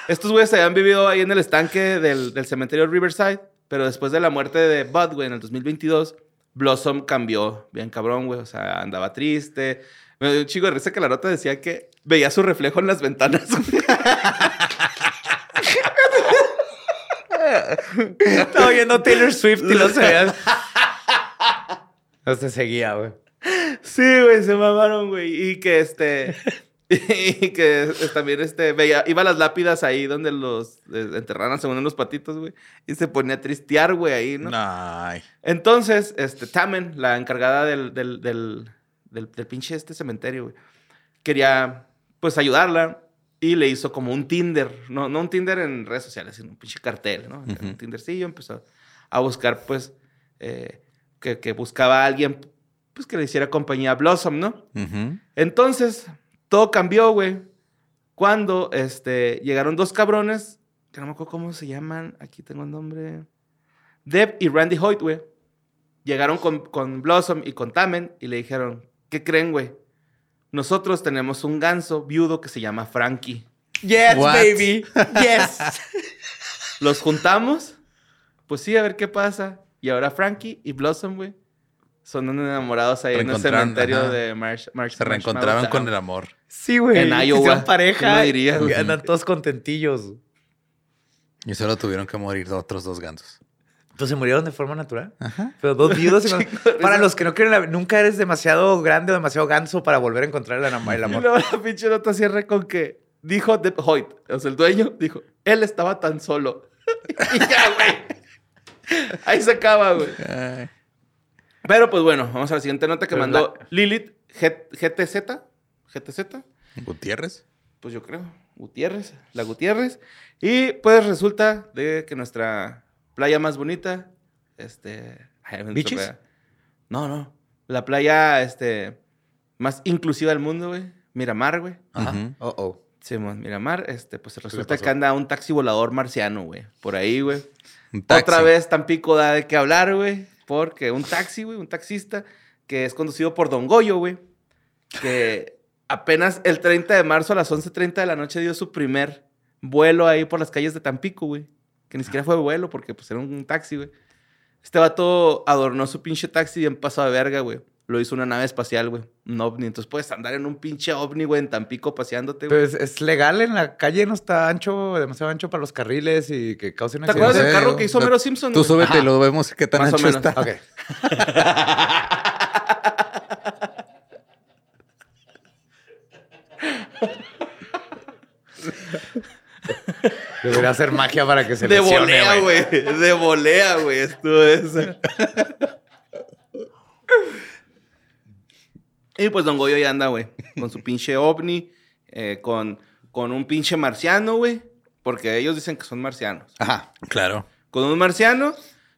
Estos güeyes habían vivido ahí en el estanque del, del cementerio Riverside, pero después de la muerte de Bud, güey, en el 2022, Blossom cambió bien cabrón, güey. O sea, andaba triste. Me dio un chico de risa que la nota decía que veía su reflejo en las ventanas. Estaba viendo Taylor Swift y lo sabía. No se seguía, güey. Sí, güey, se mamaron, güey. Y que este. Y que también este veía, iba a las lápidas ahí donde los eh, enterraron según los patitos, güey. Y se ponía a tristear, güey, ahí, ¿no? Ay. Entonces, este, Tamen, la encargada del, del, del, del, del pinche este cementerio, güey, quería, pues, ayudarla y le hizo como un Tinder. No, no un Tinder en redes sociales, sino un pinche cartel, ¿no? Ujú. Un Tindercillo. Empezó a buscar, pues, eh, que, que buscaba a alguien, pues, que le hiciera compañía a Blossom, ¿no? Entonces, todo cambió, güey. Cuando este, llegaron dos cabrones, que no me acuerdo cómo se llaman, aquí tengo el nombre. Deb y Randy Hoyt, güey. Llegaron con, con Blossom y con Tamen y le dijeron, ¿qué creen, güey? Nosotros tenemos un ganso viudo que se llama Frankie. Yes, What? baby. Yes. Los juntamos, pues sí, a ver qué pasa. Y ahora Frankie y Blossom, güey, son enamorados ahí en el cementerio ajá. de Marsh, Marsh Se reencontraron con el amor. Sí, güey. En Iowa. Pareja. ¿Quién lo diría, y güey? andan todos contentillos. Y solo tuvieron que morir otros dos gansos. Entonces murieron de forma natural. Ajá. Pero dos viudos. de para los que no quieren, la- nunca eres demasiado grande o demasiado ganso para volver a encontrar el, am- el Y amor. luego la pinche nota cierra con que dijo Deb Hoyt, o sea, el dueño, dijo, él estaba tan solo. y ya, güey. Ahí se acaba, güey. Pero pues bueno, vamos a la siguiente nota que Pero mandó la- Lilith G- GTZ. GTZ, Gutiérrez. pues yo creo. Gutiérrez, la Gutiérrez. Y pues resulta de que nuestra playa más bonita, este... supe- No, no. La playa, este, más inclusiva del mundo, güey. Miramar, güey. Ajá. Oh, oh. Simón, Miramar, este, pues resulta que anda un taxi volador marciano, güey. Por ahí, güey. Otra vez Tampico da de qué hablar, güey. Porque un taxi, güey, un taxista que es conducido por Don Goyo, güey. Que apenas el 30 de marzo a las 11.30 de la noche dio su primer vuelo ahí por las calles de Tampico, güey. Que ni siquiera fue vuelo porque pues era un taxi, güey. Este vato adornó su pinche taxi bien pasado de verga, güey lo hizo una nave espacial, güey. Un ovni. Entonces puedes andar en un pinche ovni, güey, en Tampico paseándote, güey. Pues es legal en la calle, no está ancho, demasiado ancho para los carriles y que cause una ¿Te acuerdas del carro que hizo Mero Simpson? Tú súbete lo vemos qué tan Más ancho está. Debería hacer magia para que se De lesione, volea, güey. De volea, güey. Estuvo eso. Y pues Don Goyo ya anda, güey. Con su pinche ovni. eh, con, con un pinche marciano, güey. Porque ellos dicen que son marcianos. Ajá. Claro. Con un marciano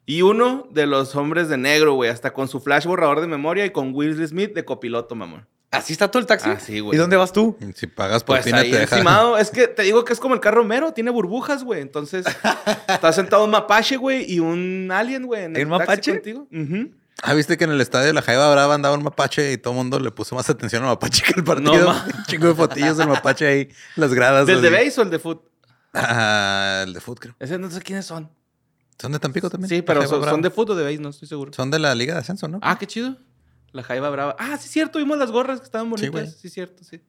y uno de los hombres de negro, güey. Hasta con su flash borrador de memoria y con Will Smith de copiloto, mamón. ¿Así está todo el taxi? Así, güey. ¿Y dónde vas tú? Si pagas por Pues fin ahí te deja. encimado. Es que te digo que es como el carro mero. Tiene burbujas, güey. Entonces, está sentado un mapache, güey, y un alien, güey. en ¿Hay el taxi mapache? contigo. Ah, viste que en el estadio de la Jaiba Brava andaba un mapache y todo el mundo le puso más atención al mapache que al partido. No, ma- un chingo de fotillos del mapache ahí, las gradas. ¿Del de base o el de foot? Ah, el de foot, creo. Ese no sé quiénes son. ¿Son de Tampico también? Sí, pero son, de foot o de base, no estoy seguro. Son de la Liga de Ascenso, ¿no? Ah, qué chido. La Jaiba Brava. Ah, sí, cierto. Vimos las gorras que estaban Sí, bonitas. güey. Sí, cierto, sí.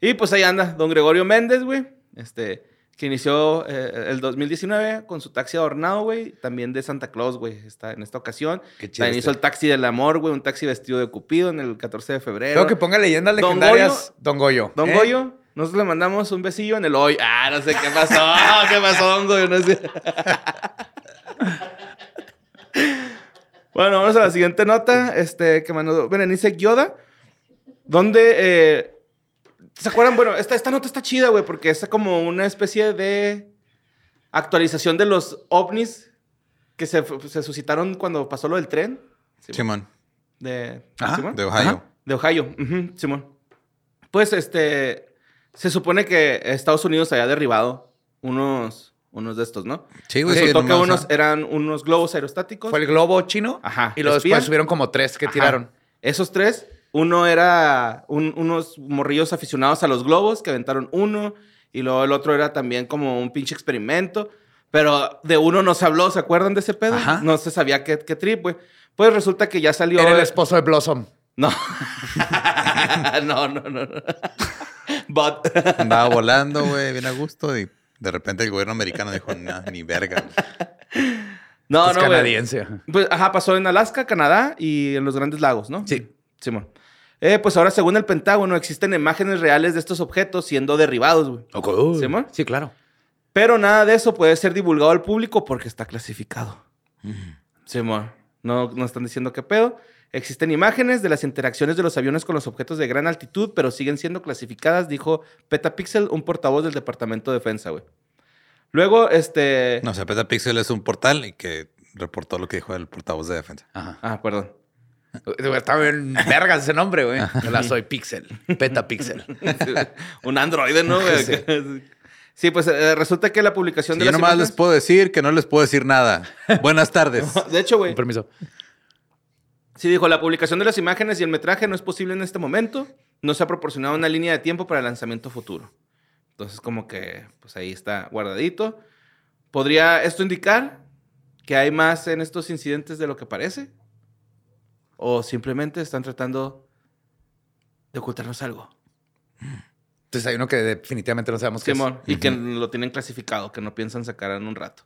Y pues ahí anda don Gregorio Méndez, güey. Este, que inició eh, el 2019 con su taxi adornado, güey. También de Santa Claus, güey. Está en esta ocasión. Qué chido También hizo el taxi del amor, güey. Un taxi vestido de Cupido en el 14 de febrero. Tengo que ponga leyendas Don legendarias. Don Goyo. Don ¿eh? Goyo, nosotros le mandamos un besillo en el hoy. Ah, no sé qué pasó. ¿Qué pasó, Don Goyo? No sé. bueno, vamos a la siguiente nota. Este, que mandó Berenice Gioda. Donde, eh, ¿se acuerdan? Bueno, esta, esta nota está chida, güey, porque es como una especie de actualización de los ovnis que se, se suscitaron cuando pasó lo del tren. Simón, De, Ajá, ¿Simón? de Ohio. Ajá. De Ohio, Simón. Pues este. Se supone que Estados Unidos había derribado unos, unos de estos, ¿no? Sí, güey. Resultó sí, que nomás, unos eran unos globos aerostáticos. Fue el globo chino. Ajá. Y luego espía. después subieron como tres que Ajá. tiraron. Esos tres, uno era un- unos morrillos aficionados a los globos que aventaron uno. Y luego el otro era también como un pinche experimento. Pero de uno no se habló, ¿se acuerdan de ese pedo? Ajá. No se sabía qué, qué trip, güey. Pues resulta que ya salió. Era el esposo de Blossom. No. no, no, no. no. But. Andaba volando, güey, bien a gusto. Y de repente el gobierno americano dijo, "No, ni verga. No, es no, güey. canadiense. Pues, ajá, pasó en Alaska, Canadá y en los Grandes Lagos, ¿no? Sí. Simón. Eh, pues ahora, según el Pentágono, existen imágenes reales de estos objetos siendo derribados, güey. ¿Simón? Sí, claro. Pero nada de eso puede ser divulgado al público porque está clasificado. Simón. No, no están diciendo qué pedo. Existen imágenes de las interacciones de los aviones con los objetos de gran altitud, pero siguen siendo clasificadas, dijo Petapixel, un portavoz del Departamento de Defensa, güey. Luego, este... No, o sea, Petapixel es un portal y que reportó lo que dijo el portavoz de defensa. Ajá. Ah, perdón. Está bien vergas ese nombre, güey. La soy Pixel. Peta Pixel. un androide, ¿no? güey? Sí, pues eh, resulta que la publicación Sí, de yo las nomás les puedo decir que no les puedo decir nada. Buenas tardes. De hecho, güey, Con permiso. sí dijo, la publicación de las imágenes y el metraje no es posible en este momento. No se ha proporcionado una línea de tiempo para el lanzamiento futuro. Entonces, como que, pues ahí está guardadito. ¿Podría esto indicar que hay más en estos incidentes de lo que parece? ¿O simplemente están tratando de ocultarnos algo? Entonces hay uno que definitivamente no sabemos qué es. Y que lo tienen clasificado, que no piensan sacar en un rato.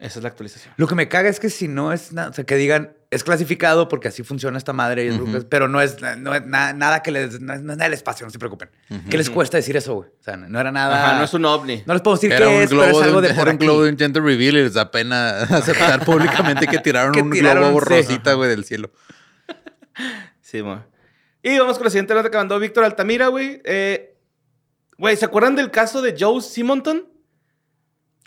Esa es la actualización. Lo que me caga es que si no es nada, o sea, que digan, es clasificado porque así funciona esta madre, y es Ujú. pero no es, no es na- nada que les, no es, no es nada del espacio, no se preocupen. ¿Qué les cuesta decir eso, güey? O sea, no era nada. Ajá, no es un ovni. No les puedo decir Era qué un es, pero globo, es algo de, de, un- por era un globo de un gender reveal y les da pena aceptar públicamente que tiraron Que un tiraron, globo sí. rosita, güey, del cielo. Sí, mo. Y vamos con la siguiente nota que mandó Víctor Altamira, güey. Eh, Güey, ¿se acuerdan del caso de Joe Simonton?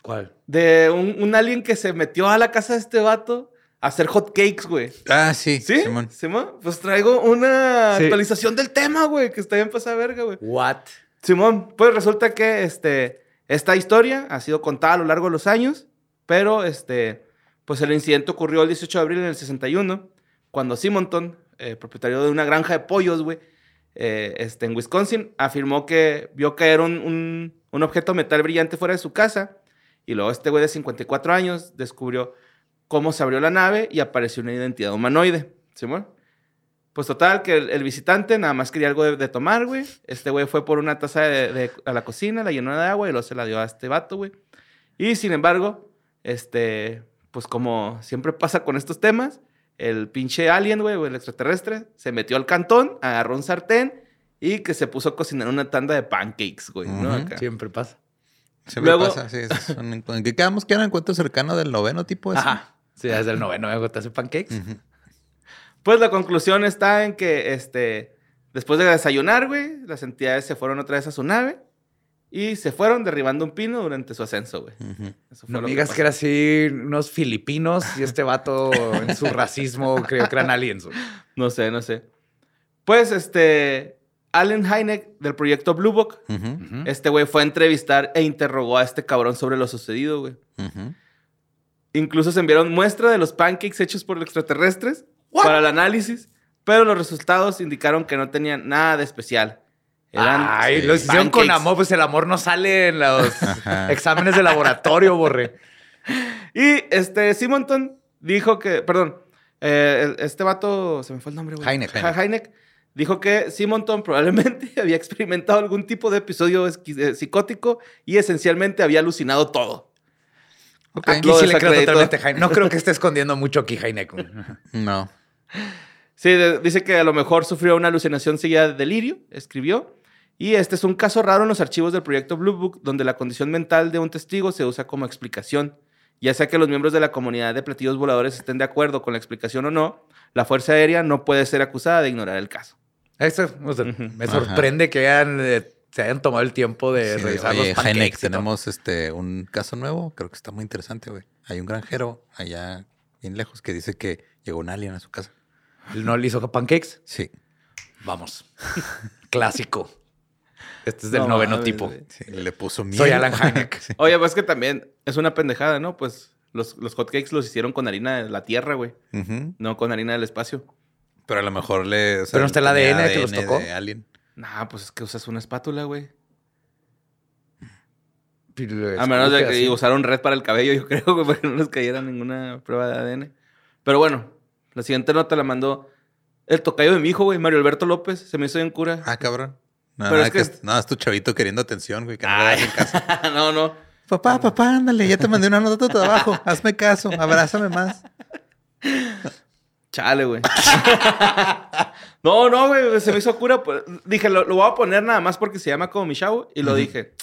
¿Cuál? De un, un alien que se metió a la casa de este vato hacer hot cakes, güey. Ah, sí. ¿Sí? Simón. Simón. Pues traigo una Sí. actualización del tema, güey, que está bien pasada verga, güey. What? Simón, pues resulta que este, esta historia ha sido contada a lo largo de los años, pero este, pues el incidente ocurrió el 18 de abril en el 61, cuando Simonton, eh, propietario de una granja de pollos, güey, eh, este, en Wisconsin, afirmó que vio caer un, un, un objeto metal brillante fuera de su casa, y luego este güey de 54 años descubrió cómo se abrió la nave y apareció una identidad humanoide, Simón. Pues total, que el, el visitante nada más quería algo de, de tomar, güey. Este güey fue por una taza de, de- a la cocina, la llenó de agua y luego se la dio a este vato, güey. Y sin embargo, este, pues como siempre pasa con estos temas, el pinche alien, güey, o el extraterrestre, se metió al cantón, agarró un sartén y que se puso a cocinar una tanda de pancakes, güey, ¿no? Acá. Siempre pasa. Siempre Luego- pasa, sí. es un- ¿En qué quedamos? ¿Que era encuentro cercano del noveno tipo ese? Ajá. Sí, desde el noveno me te hace pancakes. Pues la conclusión está en que, este, después de desayunar, güey, las entidades se fueron otra vez a su nave y se fueron derribando un pino durante su ascenso, güey. Eso fue No me digas pasó. que era así unos filipinos y este vato en su racismo creo que eran aliens. güey. No sé, no sé. Pues, este, Allen Hynek del proyecto Blue Book, este güey fue a entrevistar e interrogó a este cabrón sobre lo sucedido, güey. Ujú. Incluso se enviaron muestra de los pancakes hechos por extraterrestres para el análisis, pero los resultados indicaron que no tenían nada de especial. Eran Ay, sí, lo hicieron con amor, pues el amor no sale en los Ajá. exámenes de laboratorio, borre. Y este Simonton dijo que, perdón, eh, este vato, se me fue el nombre, güey. Ja- Hynek dijo que Simonton probablemente había experimentado algún tipo de episodio eh, psicótico y esencialmente había alucinado todo. Aquí Lo sí le creo totalmente a Hynek. No creo que esté escondiendo mucho aquí güey. No. Sí, de- dice que a lo mejor sufrió una alucinación seguida de delirio, escribió. Y este es un caso raro en los archivos del proyecto Blue Book, donde la condición mental de un testigo se usa como explicación. Ya sea que los miembros de la comunidad de platillos voladores estén de acuerdo con la explicación o no, la Fuerza Aérea no puede ser acusada de ignorar el caso. Eso, o sea, Ujú. me sorprende que hayan, eh, se hayan tomado el tiempo de Sí, revisar oye, los pancakes. Heineck, tenemos este un caso nuevo, creo que está muy interesante, güey. Hay un granjero allá bien lejos que dice que llegó un alien a su casa. ¿No le hizo pancakes? Sí. Vamos. Clásico. Este es del No noveno mames, tipo. sí, le puso miel. Soy Alan Hynek. Sí. Oye, pues que también es una pendejada, ¿no? Pues los, los hotcakes los hicieron con harina de la Tierra, güey. No con harina del espacio. Pero a lo mejor le. o sea, Pero no está el tenía ADN que los tocó. de alien. Nah, pues es que usas una espátula, güey. A menos de que así. usaron red para el cabello, yo creo, güey, para que no les cayera ninguna prueba de ADN. Pero bueno, la siguiente nota la mandó el tocayo de mi hijo, güey, Mario Alberto López. Se me hizo bien cura. Ah, cabrón. No, Pero nada, es que... que- no, es tu chavito queriendo atención, güey. Que no le Ay. hacen caso. no, no. Papá, papá, ándale, ya te mandé una nota de trabajo. Hazme caso, abrázame más. Chale, güey. no, no, güey, se me hizo cura. pues, Dije, lo, lo voy a poner nada más porque se llama como mi chavo. Y lo dije,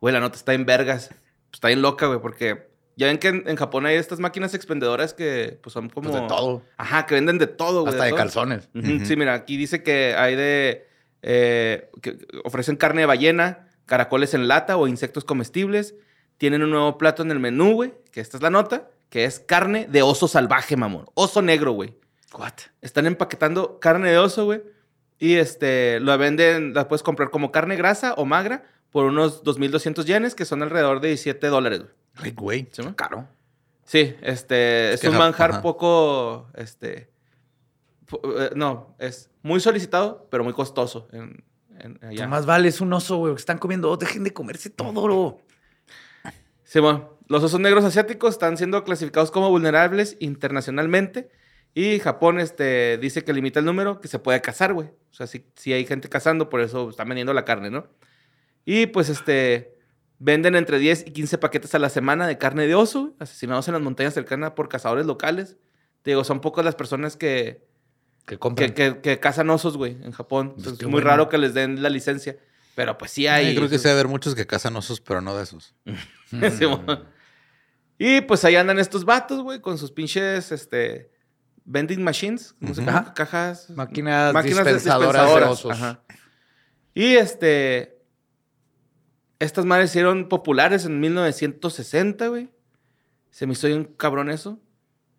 güey, la nota está en vergas. Pues está bien loca, güey, porque ya ven que en, en Japón hay estas máquinas expendedoras que pues son como... Pues de todo. Ajá, que venden de todo, güey. Hasta de calzones. Sí, mira, aquí dice que hay de. eh, que ofrecen carne de ballena, caracoles en lata o insectos comestibles. Tienen un nuevo plato en el menú, güey, que esta es la nota, que es carne de oso salvaje, mamón. Oso negro, güey. What? Están empaquetando carne de oso, güey. Y este, la venden, la puedes comprar como carne grasa o magra por unos 2.200 yenes, que son alrededor de 17 dólares, güey. Ay, güey. Caro. Sí, este, es que un manjar ajá. poco, este, po- eh, no, es muy solicitado, pero muy costoso en, en- allá. Más vale, es un oso, güey. que Están comiendo. Dejen de comerse todo, bro. Simón, los osos negros asiáticos están siendo clasificados como vulnerables internacionalmente y Japón, este, dice que limita el número que se puede cazar, güey. O sea, sí, sí hay gente cazando, por eso están vendiendo la carne, ¿no? Y pues, este, venden entre 10 y 15 paquetes a la semana de carne de oso, asesinados en las montañas cercanas por cazadores locales. Te digo, son pocas las personas que, Que compran. que, que- que cazan osos, güey, en Japón. Pues Entonces, es muy bueno. raro que les den la licencia. Pero pues sí hay. Ay, creo que sí va a haber muchos que cazan osos, pero no de esos. Simón. Y pues ahí andan estos vatos, güey, con sus pinches, este, vending machines. Cajas. Máquinas, dispensadoras. Ajá. Y este, estas madres hicieron populares en 1960, güey. Se me hizo bien cabrón eso.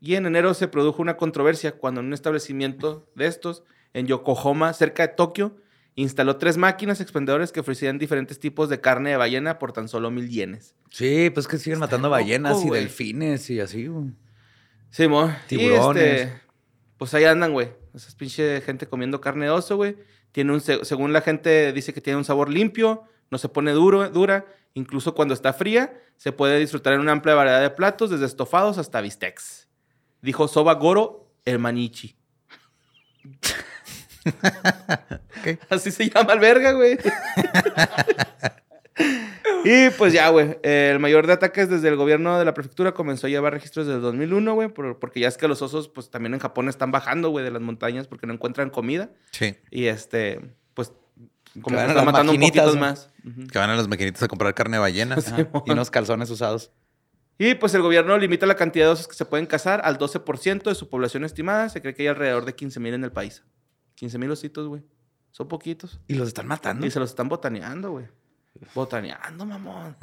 Y en enero se produjo una controversia cuando en un establecimiento de estos, en Yokohama, cerca de Tokio, instaló tres máquinas expendedoras que ofrecían diferentes tipos de carne de ballena por tan solo mil yenes. Sí, pues que siguen matando loco, ballenas y güey. delfines y así, güey. Sí, mo. Tiburones. Y este, pues ahí andan, güey. Esa pinche gente comiendo carne de oso, güey. Tiene un, se- según la gente dice que tiene un sabor limpio, no se pone duro, dura. Incluso cuando está fría, se puede disfrutar en una amplia variedad de platos, desde estofados hasta bistecs. Dijo Soba Goro, el Así se llama el verga, güey. y pues ya, güey. eh, el mayor de ataques desde el gobierno de la prefectura comenzó a llevar registros desde el 2001, güey. por- porque ya es que los osos, pues también en Japón están bajando, güey, de las montañas porque no encuentran comida. Sí. Y este, pues Como que matando un poquito ¿no? más. Que van a las maquinitas a comprar carne de ballena. Y unos calzones usados. Y pues el gobierno limita la cantidad de osos que se pueden cazar al 12% de su población estimada. Se cree que hay alrededor de 15.000 en el país. 15.000 ositos, güey. Son poquitos. Y los están matando. Y se los están botaneando, güey. Botaneando, mamón.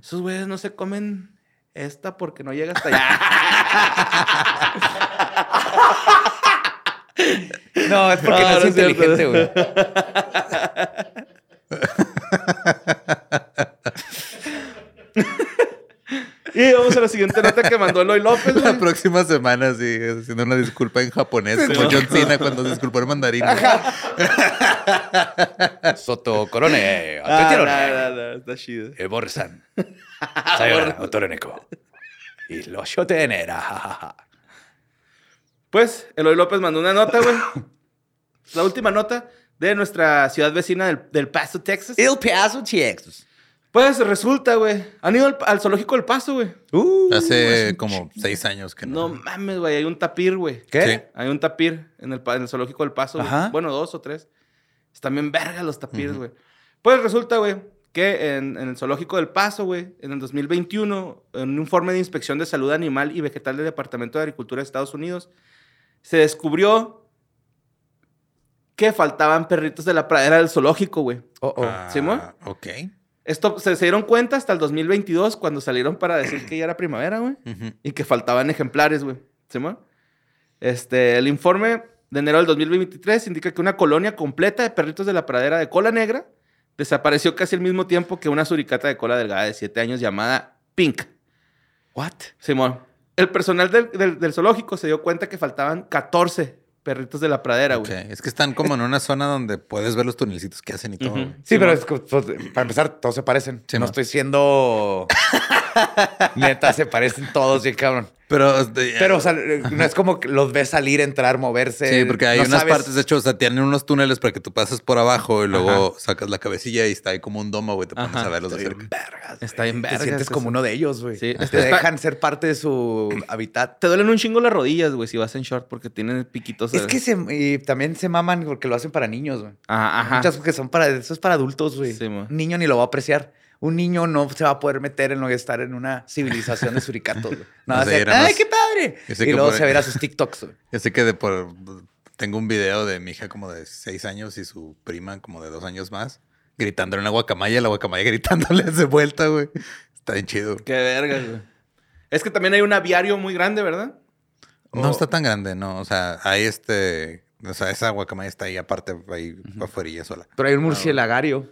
Esos güeyes no se comen esta porque no llega hasta allá. No, es porque No, es inteligente, güey. y vamos a la siguiente nota que mandó Eloy López, güey. La próxima semana, sí, haciendo una disculpa en japonés, como John Cena cuando se disculpó en mandarín. Soto Corone. Ah, Atención. no, no, no, está chido. Eborsan. Sayonara, Otoroneko. Y lo shotenera. Pues, Eloy López mandó una nota, güey. La última nota de nuestra ciudad vecina del, del Paso, Texas. El Paso, Texas. Pues resulta, güey. Han ido al, al zoológico del Paso, güey. Uh, Hace como seis años que No no. mames, güey. Hay un tapir, güey. ¿Qué? Sí. Hay un tapir en el, en el zoológico del Paso. Ajá. Bueno, dos o tres. Están bien vergas los tapires, güey. Pues resulta, güey, que en, en el zoológico del Paso, güey, en el 2021, en un informe de inspección de salud animal y vegetal del Departamento de Agricultura de Estados Unidos, se descubrió que faltaban perritos de la pradera del zoológico, güey. Oh, oh. Ah, ¿Simón? Ok. Esto se, se dieron cuenta hasta el 2022 cuando salieron para decir que ya era primavera, güey. Y que faltaban ejemplares, güey. ¿Simón? Este, el informe de enero del 2023 indica que una colonia completa de perritos de la pradera de cola negra desapareció casi al mismo tiempo que una suricata de cola delgada de 7 años llamada Pink. What? Simón. El personal del, del- del zoológico se dio cuenta que faltaban 14 perritos de la pradera, güey. Es que están como en una zona donde puedes ver los tunelcitos que hacen y todo. Sí, Sí, pero es que, pues, para empezar, todos se parecen. Sí, no estoy siendo. Neta, se parecen todos, bien cabrón. Pero, este, Pero, o sea, no es como que los ves salir, entrar, moverse. Sí, porque hay No unas sabes- partes, de hecho, o sea, tienen unos túneles para que tú pases por abajo y luego sacas la cabecilla y está ahí como un domo, güey. Te pones Ajá. a verlos de cerca. vergas, Está güey. bien Te vergas sientes como uno de ellos, güey. Sí, Te está- dejan ser parte de su hábitat. Te duelen un chingo las rodillas, güey, si vas en short porque tienen piquitos. Es que se, y también se maman porque lo hacen para niños, güey. Ajá, ajá. Muchas que son para, eso es para adultos, güey. Sí, niño ni lo va a apreciar. Un niño no se va a poder meter en lo que estar en una civilización de suricatos. No, va a sé, ¡ay, qué padre! Y que luego por- se verá sus TikToks. Yo sé que de por, tengo un video de mi hija como de seis años y su prima como de dos años más gritándole en la guacamaya y la guacamaya gritándole de vuelta, güey. Está bien chido. Qué vergas, güey. Es que también hay un aviario muy grande, ¿verdad? No O- está tan grande, no. O sea, hay este. O sea, esa guacamaya está ahí aparte, ahí afuera sola. Pero hay un murcielagario.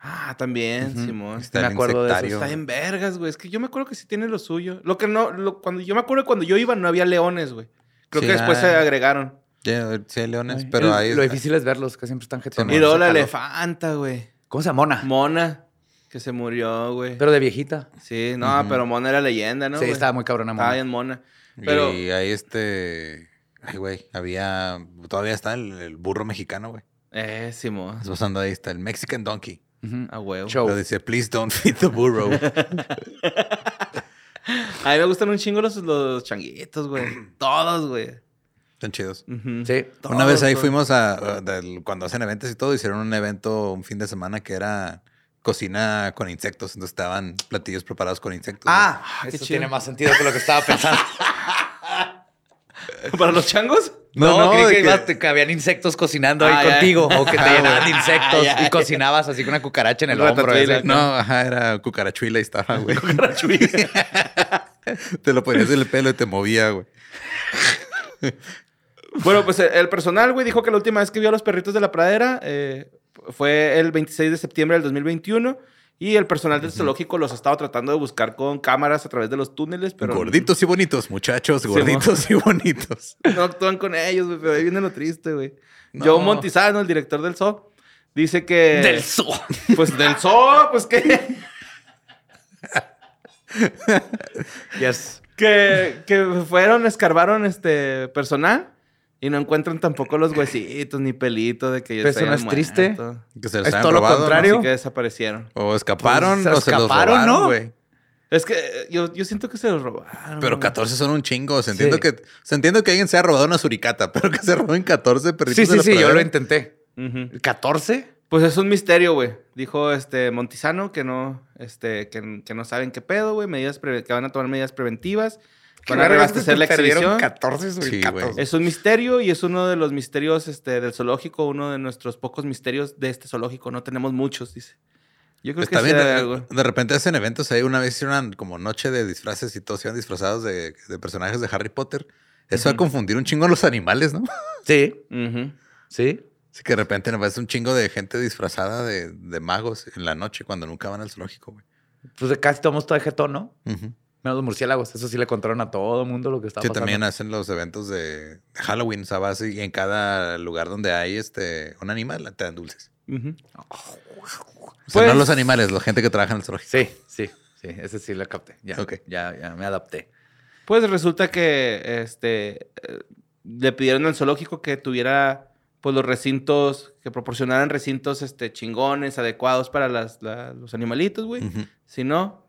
Ah, también, Simón. Está Me acuerdo de eso. Está en vergas, güey. Es que yo me acuerdo que sí tiene lo suyo. Lo que no, lo- cuando yo me acuerdo que cuando yo iba no había leones, güey. Creo Sí, que después ah. se agregaron. Ya, sí hay leones, Ay, pero el- ahí. Lo difícil es verlos, que siempre están jetones. y luego la elefanta, güey. ¿Cómo se llama? Mona. Mona, que se murió, güey. Pero de viejita. Sí, no, pero Mona era leyenda, ¿no? sí, estaba muy cabrona, Estaba Mona. bien Mona. Pero, Y ahí este. Ay, güey. Había. Todavía está el, el burro mexicano, güey. eh, Simón. Estás pasando ahí, está el Mexican Donkey. Ujú. A huevo. Show. Pero dice, please don't feed the burro. A mí me gustan un chingo los, los changuitos, güey. Todos, güey. Están chidos. Sí. Una vez ahí Todos, fuimos a, a- del- cuando hacen eventos y todo, hicieron un evento un fin de semana que era cocina con insectos. Entonces estaban platillos preparados con insectos. Ah, qué eso tiene más sentido que lo que estaba pensando. ¿Para los changos? No, No, creí que, que- ibas- te- que habían insectos cocinando ahí Ah, contigo o que te llenaban de insectos y cocinabas así con una cucaracha en el Un hombro. ese. No, ajá, era cucarachuila y estaba, güey. te lo ponías en el pelo y te movía, güey. Bueno, pues eh, el personal, güey, dijo que la última vez que vio a los perritos de la pradera eh, fue el 26 de septiembre del 2021. Y el personal del zoológico los ha estado tratando de buscar con cámaras a través de los túneles, pero gorditos y bonitos, muchachos, Sí, gorditos y bonitos. no actúan con ellos, güey. Pero ahí viene lo triste, güey. No. Joe Montizano, el director del zoo, dice que... Del zoo. Pues del zoo, pues que... Yes. que, que fueron, escarbaron este personal y no encuentran tampoco los huesitos ni pelito de que ya eso se no es triste. Que se los Es hayan todo lo ¿no? contrario. Así que desaparecieron. O escaparon Pues, o se los robaron, ¿no? güey. Es que eh, yo, yo siento que se los robaron. Pero güey. 14 son un chingo. Se entiendo, Sí. que, se entiendo que alguien se ha robado una suricata, pero que se roben 14 perritos Sí, de sí, la sí, yo lo intenté. Ujú. ¿14? Pues es un misterio, güey. Dijo este Montizano que no, este, que, que no saben qué pedo, güey. Medidas que van a tomar medidas preventivas. Van a reabastecer la exhibición. 14 suricatos. güey. Es un misterio y es uno de los misterios este, del zoológico, uno de nuestros pocos misterios de este zoológico. No tenemos muchos, dice. Yo creo Está que bien. sea De, repente hacen eventos ahí. Una vez hicieron como noche de disfraces y todos iban disfrazados de, de personajes de Harry Potter. Eso va a confundir un chingo a los animales, ¿no? Sí, Ujú. sí. Así que de repente nos ves un chingo de gente disfrazada de, de magos en la noche cuando nunca van al zoológico, güey. Pues casi tomamos todo de jetón, ¿no? Menos los murciélagos. Eso sí le contaron a todo el mundo lo que estaba Sí, pasando. también hacen los eventos de, Halloween, ¿sabes? Y en cada lugar donde hay este un animal te dan dulces. Ujú. O sea, Pues- no los animales, la gente que trabaja en el zoológico. Sí, sí, sí. Ese sí lo capté. Ya, Ok. ya, ya me adapté. Pues resulta que este eh, le pidieron al zoológico que tuviera pues los recintos, que proporcionaran recintos este chingones, adecuados para las, la- los animalitos, güey. Ujú. Si no,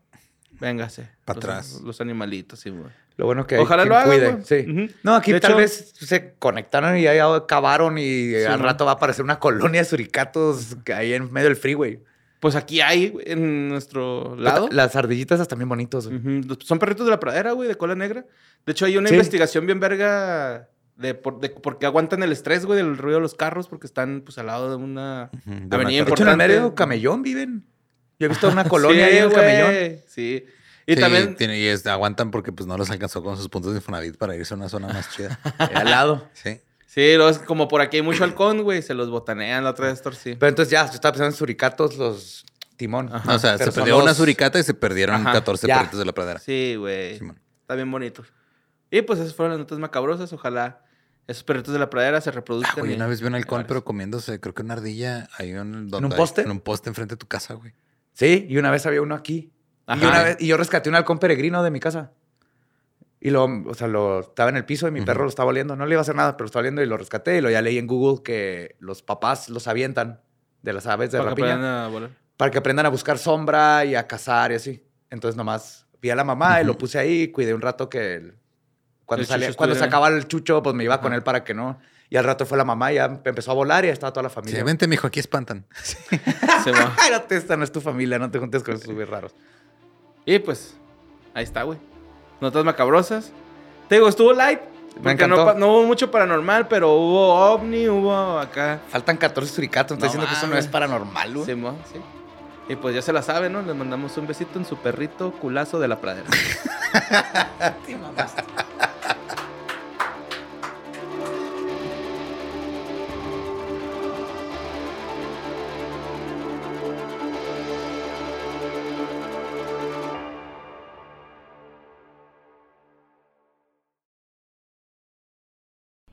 véngase. Pa' Los- atrás. Los, animalitos, sí, güey. Lo bueno que Ojalá lo hagan, cuide, güey. Sí. No, aquí De tal hecho- vez se conectaron y ahí acabaron y al rato va a aparecer una colonia de suricatos hay en medio del freeway. Pues aquí hay, en nuestro lado. Las ardillitas están bien bonitos. güey. Son perritos de la pradera, güey, de cola negra. De hecho, hay una Sí. investigación bien verga de por, de por qué aguantan el estrés, güey, del ruido de los carros, porque están, pues, al lado de una Ujú, de avenida una De hecho, en el importante. medio camellón viven. Yo he visto una colonia ahí en el güey, camellón. Sí. Y Sí, también, tiene- y es- aguantan porque pues no los alcanzó con sus puntos de Infonavit para irse a una zona más chida. al lado. Sí. sí, es como por aquí hay mucho halcón, güey, se los botanean la otra vez, sí. Pero entonces ya, yo estaba pensando en suricatos, los timón. o sea, Pero se perdió una los- suricata y se perdieron Ajá, 14 ya. perritos de la pradera. Sí, güey. Simón. Está bien bonito. Y pues esas fueron las notas macabrosas. Ojalá esos perritos de la pradera se Ah, reproduzcan. güey, y- una vez vi un halcón, pero sí. comiéndose, creo que una ardilla ahí en, donde un hay- poste? En un poste enfrente de tu casa, güey. Sí, y una vez había uno aquí. Y, Ajá. una vez, y yo rescaté un halcón peregrino de mi casa. Y lo, o sea, lo estaba en el piso y mi perro lo estaba oliendo. No le iba a hacer nada, pero lo estaba oliendo y lo rescaté. Y lo ya leí en Google que los papás los avientan de las aves de Para que rapiña aprendan a volar. para que aprendan a buscar sombra y a cazar y así. Entonces nomás vi a la mamá y lo puse ahí cuidé un rato que el- cuando, El salía, cuando se acababa el chucho, pues me iba con él para que no. Y al rato fue la mamá y ya empezó a volar y ya estaba toda la Sí, familia. vente, mijo, aquí espantan. Se va. No te, esta no es tu familia, no te juntes con esos súper raros. Y pues, ahí está, güey. Notas macabrosas. Te digo, estuvo light. Porque no, encantó. no hubo mucho paranormal, pero hubo ovni, hubo acá. Faltan 14 suricatos, me No estoy diciendo que eso no es paranormal, güey. Simón, sí. Y pues ya se la sabe, ¿no? Les mandamos un besito en su perrito culazo de la pradera.